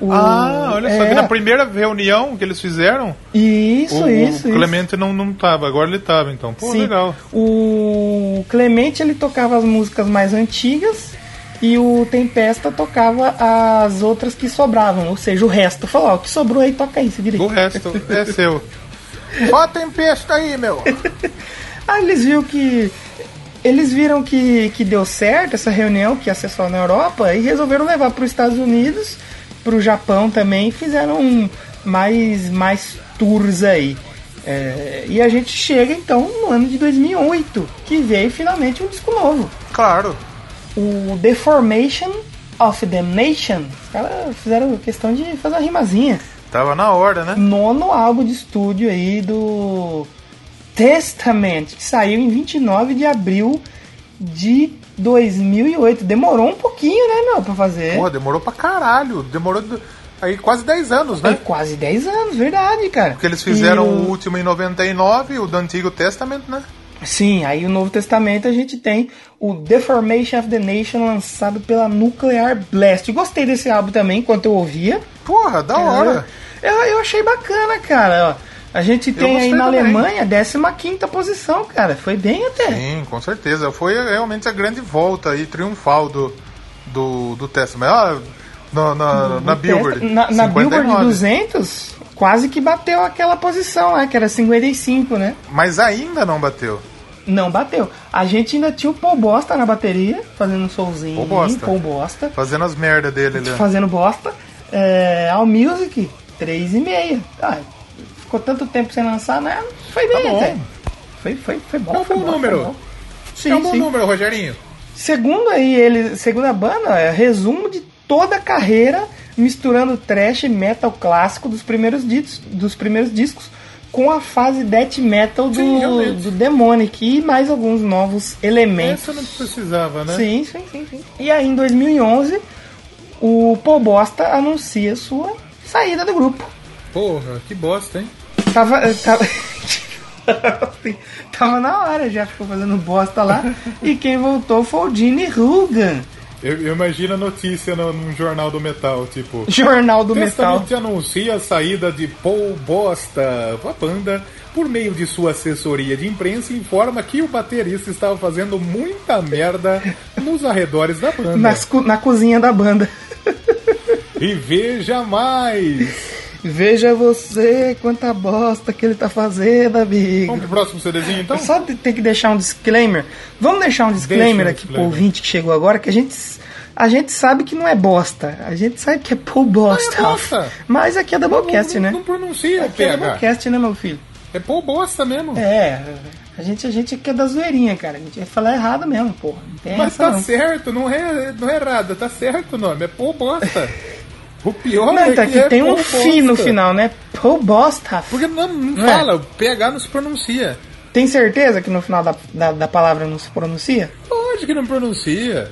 S1: O-
S2: Ah, olha só,
S1: é,
S2: que na primeira reunião que eles fizeram,
S1: Isso,
S2: o,
S1: isso,
S2: o Clemente não, não tava, agora ele tava, então. Pô,
S1: Sim.
S2: legal.
S1: O Clemente ele tocava as músicas mais antigas e o Tempesta tocava as outras que sobravam, ou seja, o resto. Falou, ó, o que sobrou aí toca aí, se aí.
S2: O resto é seu. A tempesta aí, meu.
S1: Aí [LAUGHS] eles viram que. Eles viram que, que deu certo essa reunião que ia ser só na Europa e resolveram levar para os Estados Unidos, para o Japão também, fizeram mais, mais tours aí. É, e a gente chega então no ano de 2008, que veio finalmente um disco novo.
S2: Claro.
S1: O The Formation of Damnation. Os caras fizeram questão de fazer uma rimazinha.
S2: Tava na hora, né?
S1: Nono álbum de estúdio aí do Testament, que saiu em 29 de abril de 2008. Demorou um pouquinho, né, meu, pra fazer.
S2: Pô, demorou pra caralho. Demorou aí quase 10 anos,
S1: É
S2: né?
S1: quase 10 anos, verdade, cara.
S2: Porque eles fizeram
S1: E
S2: o último em 99, o do Antigo Testamento, né?
S1: Sim, aí o Novo Testamento a gente tem o Deformation of the Nation lançado pela Nuclear Blast. Gostei desse álbum também, enquanto eu ouvia.
S2: Porra, da hora.
S1: Eu, eu achei bacana, cara. ó. A gente tem aí na
S2: também.
S1: Alemanha 15 posição, cara. Foi bem até.
S2: Sim, com certeza. Foi realmente a grande volta aí, triunfal do, do, do Testament. Ah, na, na, na Billboard.
S1: Na, na
S2: 59.
S1: Billboard 200, quase que bateu aquela posição lá, que era 55, né?
S2: Mas ainda não bateu.
S1: Não bateu. A gente ainda tinha o Paul Bosta na bateria, fazendo um solzinho.
S2: Paul Bosta.
S1: Paul Bosta.
S2: Fazendo as merda dele ali.
S1: Fazendo bosta. É, All Music, 3,5. Ah, ficou tanto tempo sem lançar, né? Foi bem
S2: Tá bom.
S1: Foi, foi, foi bom.
S2: É um bom
S1: bom,
S2: número.
S1: foi bom. Sim,
S2: é um bom
S1: sim.
S2: número, Rogerinho.
S1: Segundo aí ele, segundo a banda, é resumo de toda a carreira misturando trash e metal clássico dos primeiros discos, dos primeiros discos com a fase death metal do,
S2: Sim,
S1: do Demonic e mais alguns novos elementos.
S2: Essa não precisava, né?
S1: Sim, sim, sim, sim. E aí em 2011 o Paul Bosta anuncia sua saída do grupo.
S2: Porra, que bosta, hein?
S1: Tava. Tava, [LAUGHS] tava na hora, já ficou fazendo bosta lá. e quem voltou foi o Gene Hugan,
S2: Eu, eu imagino a notícia no, num jornal do metal, tipo...
S1: Jornal do Metal.
S2: Testament anuncia a saída de Paul Bosta. A banda, por meio de sua assessoria de imprensa, informa que o baterista estava fazendo muita merda nos arredores da banda.
S1: Nas na cozinha da banda.
S2: E veja mais!
S1: Veja você quanta bosta que ele tá fazendo, amigo.
S2: Vamos pro próximo CDzinho então?
S1: Só tem que deixar um disclaimer. Vamos deixar um disclaimer
S2: Deixa um
S1: aqui pro
S2: disclaimer.
S1: ouvinte que chegou agora, que a gente, a gente sabe que não é bosta. A gente sabe que é Paul Bosta.
S2: bosta.
S1: Mas aqui é Doublecast,
S2: não,
S1: né?
S2: não pronuncia
S1: Aqui é
S2: PH.
S1: Doublecast, né, meu filho?
S2: É Paul Bosta mesmo.
S1: É, a gente, a gente aqui é da zoeirinha, cara. A gente vai falar errado mesmo, porra.
S2: Mas tá
S1: não.
S2: certo, não é, não é errado, tá certo o nome, é Paul Bosta. [LAUGHS] O pior
S1: Não,
S2: é
S1: então
S2: que
S1: aqui
S2: é
S1: tem um fi no final, né? Paul Bosta.
S2: Porque não, não
S1: Não é?
S2: fala, o PH não se pronuncia.
S1: Tem certeza que no final da, da, da palavra não se pronuncia?
S2: Lógico que não pronuncia.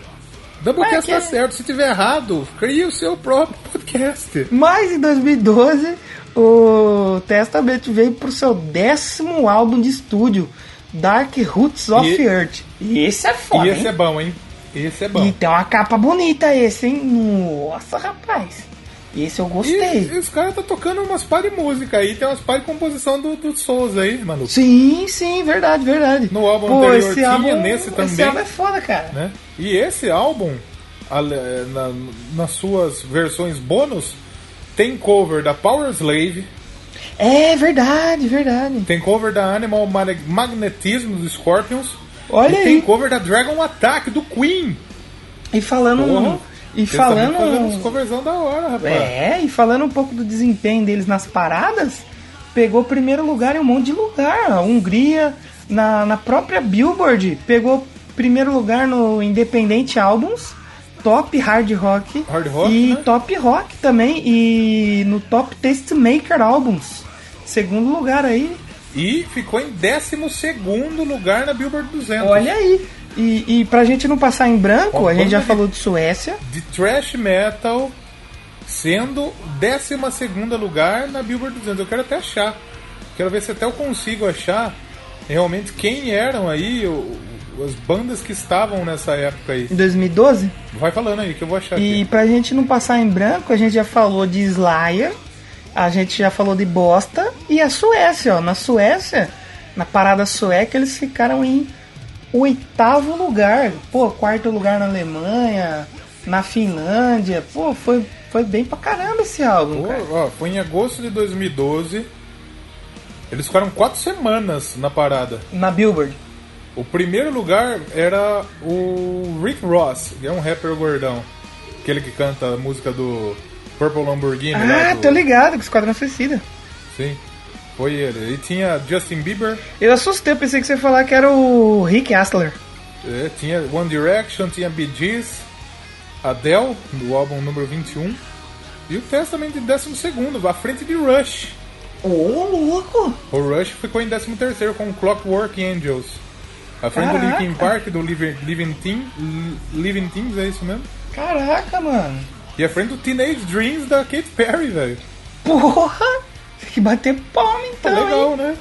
S2: Doublecast
S1: é
S2: tá
S1: que-
S2: certo, se tiver errado, crie o seu próprio [LAUGHS] podcast.
S1: Mas em 2012, o Testament veio pro seu décimo álbum de estúdio, Dark Roots of
S2: E-
S1: Earth. E esse é foda,
S2: e esse
S1: hein?
S2: é bom, hein? Esse é bom.
S1: E tem uma capa bonita esse, hein? Nossa, rapaz. Esse eu gostei.
S2: E, e os caras tá tocando umas par de música aí, tem umas par de composição do, do Souza aí, maluco.
S1: Sim, sim, verdade, verdade.
S2: No álbum
S1: Pô,
S2: anterior
S1: esse
S2: tinha,
S1: álbum,
S2: nesse
S1: Esse
S2: também.
S1: álbum é foda, cara.
S2: né? E esse álbum, na- nas suas versões bônus, tem cover da Power Slave,
S1: É verdade, verdade.
S2: tem cover da Animal Mag- Magnetism do Scorpions,
S1: Olha
S2: e
S1: aí.
S2: tem cover da Dragon Attack do Queen.
S1: E falando.
S2: Porra,
S1: e
S2: Eles uns
S1: falando.
S2: coverzão da hora, rapaz.
S1: É, e falando um pouco do desempenho deles nas paradas, pegou primeiro lugar em um monte de lugar. A Hungria, na, na própria Billboard, pegou primeiro lugar no Independente Albums, Top Hard Rock,
S2: Hard Rock,
S1: e
S2: né?
S1: Top Rock também, e no Top Tastemaker Albums. Segundo lugar aí.
S2: E ficou em 12 lugar na Billboard 200.
S1: Olha aí. E, e pra gente não passar em branco, a gente já
S2: de-
S1: falou de Suécia.
S2: De thrash metal, sendo 12 lugar na Billboard 200. Eu quero até achar. Quero ver se até eu consigo achar realmente quem eram aí o- as bandas que estavam nessa época aí.
S1: Em 2012.
S2: Vai falando aí que eu vou achar
S1: E
S2: aqui.
S1: pra gente não passar em branco, a gente já falou de Slayer, a gente já falou de Bosta e a Suécia, ó. Na Suécia, na parada sueca, eles ficaram em oitavo lugar. Pô, quarto lugar na Alemanha, na Finlândia. Pô, foi, foi bem pra caramba esse álbum,
S2: Pô,
S1: cara.
S2: ó, foi em agosto de 2012. Eles ficaram quatro semanas na parada.
S1: Na Billboard.
S2: O primeiro lugar era o Rick Ross, que é um rapper gordão. Aquele que canta a música do Purple Lamborghini.
S1: Ah,
S2: do...
S1: tô ligado, que Esquadrão Suicida.
S2: Sim, foi ele. E tinha Justin Bieber,
S1: Eu assustei, eu pensei que você ia falar que era o Rick Astley.
S2: é, tinha One Direction, tinha Bee Gees, Adele, do álbum número 21. E o Testament em 12, à frente de Rush.
S1: Ô, louco!
S2: O Rush ficou em 13 com Clockwork Angels. À frente do
S1: Caraca.
S2: Linkin Park, do Living, Living, Team, Living Things, é isso mesmo?
S1: Caraca, mano.
S2: E à frente do Teenage Dreams da Katy Perry, velho.
S1: Porra! Tem que bater palma então?
S2: Legal, né?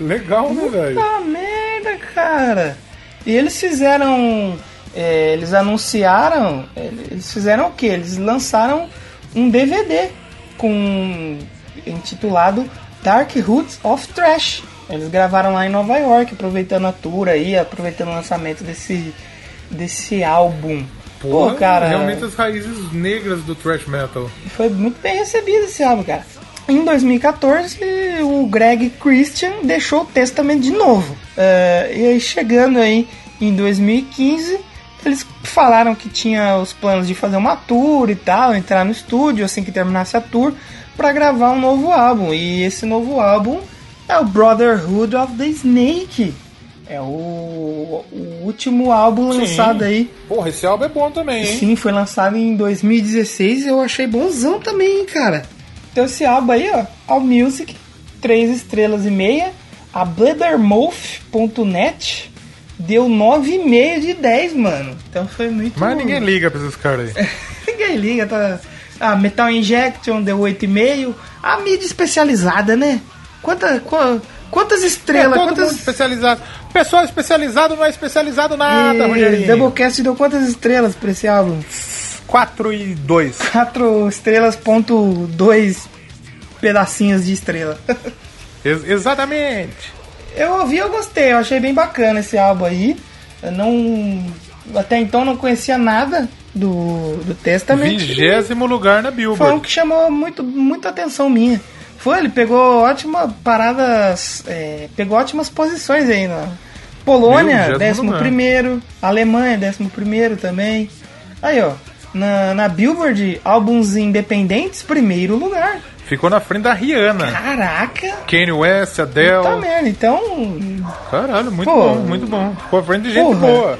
S2: Legal, né, velho?
S1: Puta merda, cara. E eles fizeram. é, eles anunciaram. é, Eles fizeram o que? Eles lançaram um DVD com intitulado Dark Roots of Trash. Eles gravaram lá em Nova York, aproveitando a tour aí, aproveitando o lançamento desse, desse álbum. Pô, cara,
S2: Realmente as raízes negras do thrash metal.
S1: foi muito bem recebido esse álbum, cara. Em 2014, o Greg Christian deixou o Testament de novo. É, e aí, chegando aí em 2015, eles falaram que tinha os planos de fazer uma tour e tal, entrar no estúdio assim que terminasse a tour, para gravar um novo álbum. E esse novo álbum é o Brotherhood of the Snake. É o, o último álbum lançado aí
S2: Porra, esse álbum é bom também, hein?
S1: Sim, foi lançado em 2016 e eu achei bonzão também, hein, cara. Então esse álbum aí, ó, All Music, 3 estrelas e meia. A Blubbermouth.net deu 9,5 de 10, mano. Então foi muito...
S2: Mas ninguém liga pra esses caras aí. [LAUGHS]
S1: ninguém liga, tá... A Metal Injection deu 8,5. A mídia especializada, né? Quanta, qua- quantas
S2: É,
S1: estrelas,
S2: mundo
S1: quantas...
S2: especializado. Pessoal especializado não é especializado nada,
S1: E
S2: Rogerinho.
S1: Doublecast deu quantas estrelas pra esse álbum?
S2: 4 e 2.
S1: 4 estrelas, ponto 2 pedacinhos de estrela.
S2: Ex exatamente.
S1: eu ouvi, eu gostei, eu achei bem bacana esse álbum aí. Eu não. Até então não conhecia nada do, do Testament.
S2: Vigésimo lugar na
S1: Foi um
S2: Billboard.
S1: que chamou muito, muita atenção minha. Foi, ele pegou ótimas paradas. é, pegou ótimas posições aí na Polônia,
S2: Viu? Vigésimo
S1: 11 primeiro, Alemanha, 11 primeiro também. Aí, ó. Na, na Billboard, álbuns independentes, primeiro lugar.
S2: Ficou na frente da Rihanna.
S1: Caraca!
S2: Kanye West, Adele.
S1: Tá merda, então.
S2: Caralho, muito
S1: Pô.
S2: bom, muito bom. Ficou à frente de gente
S1: Porra.
S2: boa.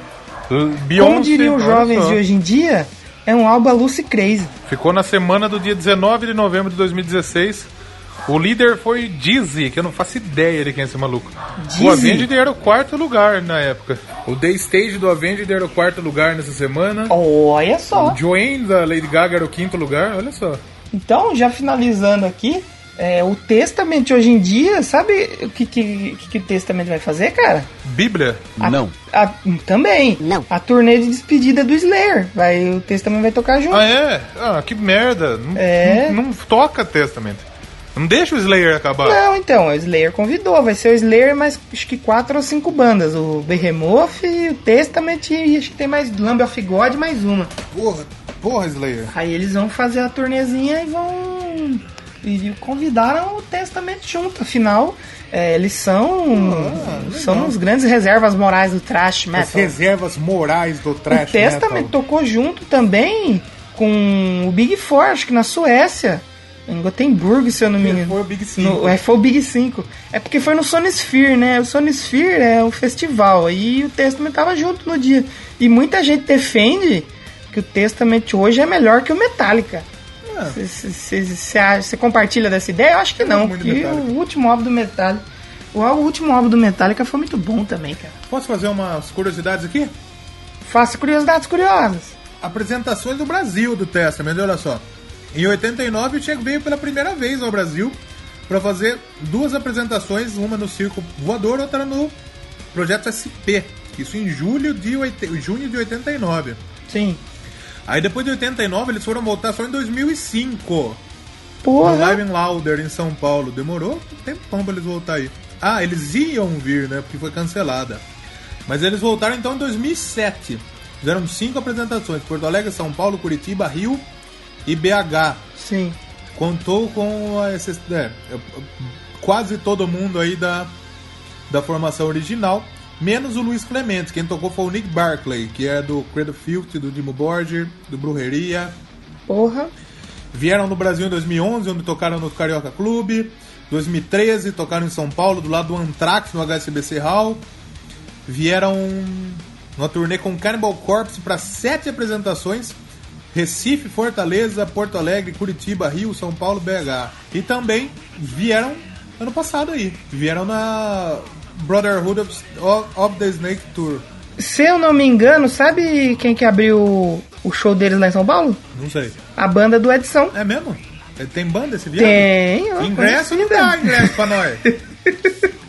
S2: Beyoncé,
S1: Como diriam os jovens de hoje em dia, é um álbum Lucy Crazy.
S2: Ficou na semana do dia 19 de novembro de 2016. O líder foi Dizzy, que eu não faço ideia de quem é esse maluco.
S1: Dizzy?
S2: O Avenged era o quarto lugar na época. O Day Stage do Avenged era o quarto lugar nessa semana.
S1: Olha só.
S2: O Joanne da Lady Gaga era o quinto lugar, olha só.
S1: Então, já finalizando aqui, é, o Testament hoje em dia, sabe o que, que, que o Testament vai fazer, cara?
S2: Bíblia?
S9: Não.
S1: A- também.
S10: Não.
S1: A turnê de despedida do Slayer. Vai, o Testament vai tocar junto.
S2: Ah, é? Ah, que merda. Não,
S1: É.
S2: não, não toca Testament. Não deixa o Slayer acabar.
S1: Não, então, o Slayer convidou. Vai ser o Slayer mais acho que quatro ou cinco bandas. O Behemoth, o Testament e acho que tem mais Lamb of God, mais uma.
S2: Porra, porra, Slayer.
S1: Aí eles vão fazer a turnezinha e vão. E convidaram o Testament junto. Afinal, é, eles são. são os grandes reservas morais do Trash
S2: As
S1: Metal.
S2: reservas morais do
S1: O
S2: trash
S1: Testament
S2: metal.
S1: tocou junto também com o Big Four, acho que na Suécia. Em Gotemburgo, se eu não me engano.
S2: Foi o Big Cinco.
S1: No, é, foi o Big 5. É porque foi no Sonisphere, né? O Sonisphere é o festival. Aí o Testament tava junto no dia. E muita gente defende que o Testament hoje é melhor que o Metallica. Você compartilha dessa ideia? Eu acho que não. Porque o último álbum do Metallica. O último álbum do Metallica foi muito bom também, cara.
S2: Posso fazer umas curiosidades aqui?
S1: Faça curiosidades curiosas.
S2: Apresentações do Brasil do Testament, olha só. Em 89 o Chego veio pela primeira vez ao Brasil para fazer duas apresentações, uma no Circo Voador, outra no Projeto SP. Isso em julho de oit- junho de 89.
S1: Sim.
S2: Aí depois de 89 eles foram voltar só em 2005. No
S1: Porra.
S2: Live in Louder em São Paulo. Demorou um tempão pra eles voltar aí. Ah, eles iam vir, né? Porque foi cancelada. Mas eles voltaram então em 2007. Fizeram cinco apresentações: Porto Alegre, São Paulo, Curitiba, Rio e BH.
S1: Sim.
S2: Contou com a, esses- é, quase todo mundo aí da, da formação original, menos o Luiz Clemente. Quem tocou foi o Nick Barclay, que é do Credo Filth, do Dimo Borger, do Brujeria.
S1: Porra.
S2: Vieram no Brasil em 2011, onde tocaram no Carioca Clube. 2013, tocaram em São Paulo, do lado do Anthrax, no HSBC Hall. Vieram numa turnê com Cannibal Corpse para sete apresentações. Recife, Fortaleza, Porto Alegre, Curitiba, Rio, São Paulo, BH. E também vieram ano passado aí. Vieram na Brotherhood of, of the Snake Tour.
S1: Se eu não me engano, sabe quem que abriu o show deles lá em São Paulo?
S2: Não sei.
S1: A banda do Edição.
S2: É mesmo? Tem banda esse viado?
S1: Tem.
S2: Ingresso não dá ingresso pra nós. [LAUGHS]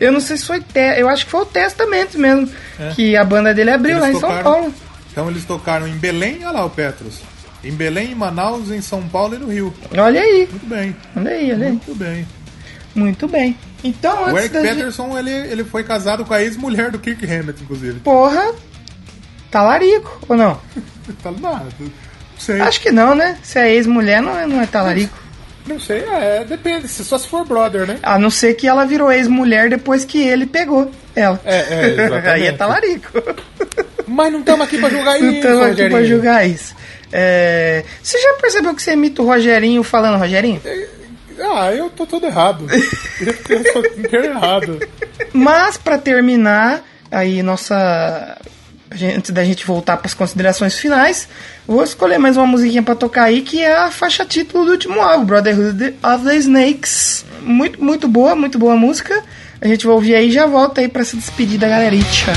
S1: Eu não sei se foi. Te... Eu acho que foi o Testament mesmo. Que a banda dele abriu
S2: Eles
S1: lá em São Paulo.
S2: Então eles tocaram em Belém, olha lá o Petros. Em Belém, em Manaus, em São Paulo e no Rio.
S1: Olha aí.
S2: Muito bem,
S1: Olha aí, olha aí.
S2: muito bem.
S1: Muito bem. Então,
S2: O Eric
S1: da.
S2: Peterson, ele, ele foi casado com a ex-mulher do Kirk Hammett, inclusive.
S1: Porra. Talarico, ou não? [LAUGHS]
S2: Não, não sei.
S1: Acho que não, né? Se é ex-mulher, não é, não é talarico.
S2: Não sei, é, depende, se- só se for brother, né?
S1: A não ser que ela virou ex-mulher depois que ele pegou ela.
S2: É, é, exatamente. [LAUGHS]
S1: Aí é talarico.
S2: Mas não estamos aqui pra julgar
S1: Não
S2: isso,
S1: estamos aqui
S2: Rogerinho.
S1: julgar isso. É, Você já percebeu que você imita o Rogerinho falando Rogerinho?
S2: Ah, eu tô todo errado. [LAUGHS] eu tô inteiro errado.
S1: Mas pra terminar, aí nossa. Antes da gente voltar para as considerações finais, vou escolher mais uma musiquinha pra tocar aí, que é a faixa título do último álbum, Brotherhood of the Snakes. Muito, muito boa, muito boa música. A gente vai ouvir aí e já volta aí pra se despedir da galerita.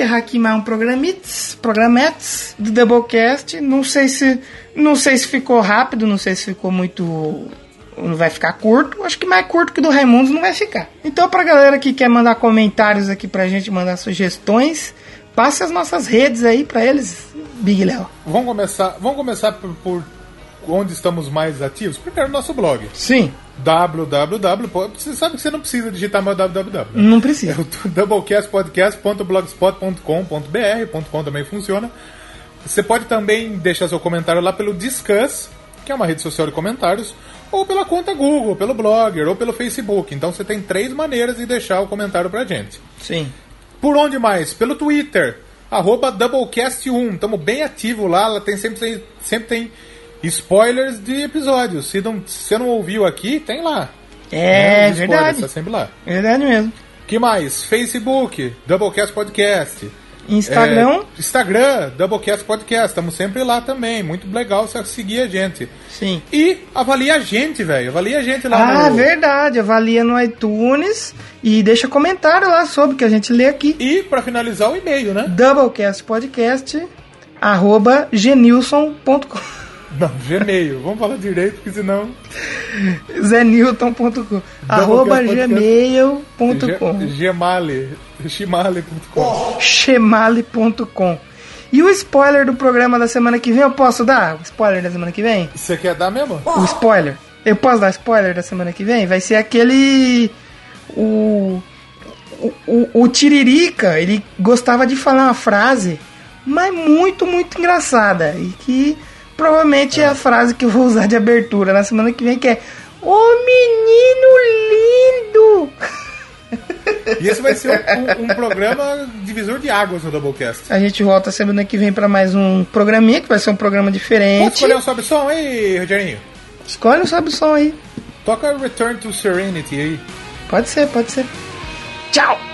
S1: Encerrar aqui mais um programites, programetes do Doublecast. Não sei se não sei se ficou rápido, não sei se ficou muito não vai ficar curto. Acho que mais curto que do Raimundos não vai ficar. Então, pra galera que quer mandar comentários aqui pra gente, mandar sugestões, passe as nossas redes aí pra eles, Big Léo.
S2: Vamos começar, vamos começar por, por onde estamos mais ativos? Primeiro, nosso blog.
S1: Sim,
S2: www. Você sabe que você não precisa digitar mais www. né?
S1: não precisa.
S2: É o [LAUGHS] doublecastpodcast.blogspot.com.br, .com também funciona. Você pode também deixar seu comentário lá pelo Discuss, que é uma rede social de comentários, ou pela conta Google, pelo Blogger, ou pelo Facebook. Então você tem três maneiras de deixar o comentário pra gente.
S1: Sim.
S2: Por onde mais? Pelo Twitter, arroba Doublecast1. Estamos bem ativo lá, lá tem, sempre, tem, sempre tem spoilers de episódios. Se, não, se você não ouviu aqui, tem lá.
S1: É,
S2: spoilers,
S1: verdade.
S2: Tá sempre lá.
S1: Verdade mesmo.
S2: que mais? Facebook, Doublecast Podcast.
S1: Instagram,
S2: É, Instagram, Doublecast Podcast. Estamos sempre lá também. Muito legal você seguir a gente.
S1: sim.
S2: E avalia a gente, velho. Avalia a gente lá
S1: Ah,
S2: no...
S1: verdade. Avalia no iTunes e deixa comentário lá sobre que a gente lê aqui.
S2: E, pra finalizar, o e-mail, né?
S1: Doublecastpodcast arroba genilson.com
S2: Não, Gmail. Vamos falar direito, porque senão...
S1: zenilton.com arroba
S2: Podcast.
S1: gmail.com
S2: Ge- Gemale. Chimale.com.
S1: chemale.com E o spoiler do programa da semana que vem, eu posso dar? O spoiler da semana que vem?
S2: Você quer dar mesmo?
S1: O spoiler. Eu posso dar spoiler da semana que vem? Vai ser aquele. O. O, o, o Tiririca, ele gostava de falar uma frase, mas muito, muito engraçada. E que provavelmente é, a frase que eu vou usar de abertura na semana que vem, que é. Ô menino lindo!
S2: E esse vai ser um, um- um programa divisor de águas no Doublecast.
S1: A gente volta semana que vem para mais um programinha, que vai ser um programa
S2: Pode
S1: diferente.
S2: escolher um sobe som aí, Rogerinho?
S1: Escolhe um sobe som aí.
S2: Toca Return to Serenity aí.
S1: Pode ser, pode ser. Tchau!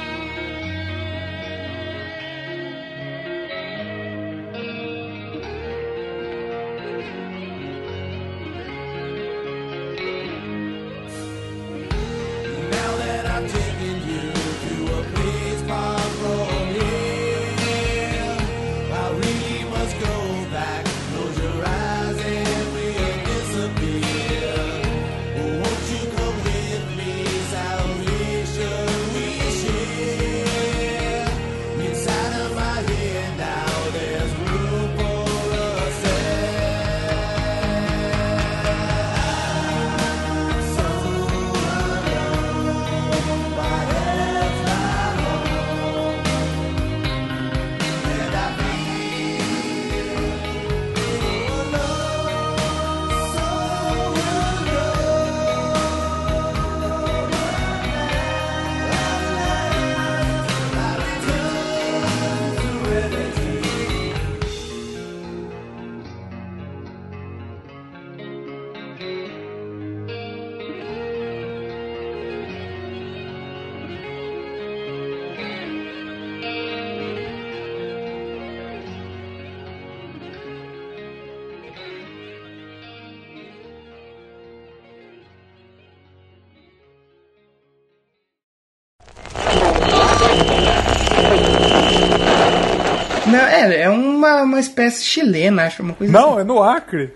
S1: É, é uma, uma espécie chilena, acho, uma coisa assim.
S2: Não, é no Acre.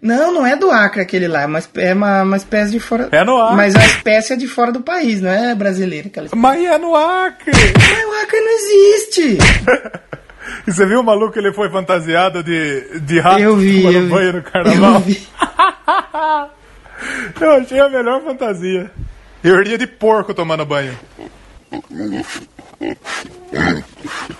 S1: Não, não é do Acre aquele lá, mas é uma, uma espécie de fora.
S2: É no Acre.
S1: Mas a espécie é de fora do país, não é brasileira aquela espécie.
S2: Mas é no Acre.
S1: Mas o Acre não existe! [LAUGHS]
S2: E você viu o maluco que ele foi fantasiado de, de rato
S1: Eu vi,
S2: tomando
S1: eu vi.
S2: banho no carnaval?
S1: Eu vi. [LAUGHS]
S2: Eu achei a melhor fantasia. Eu iria de porco tomando banho. [LAUGHS]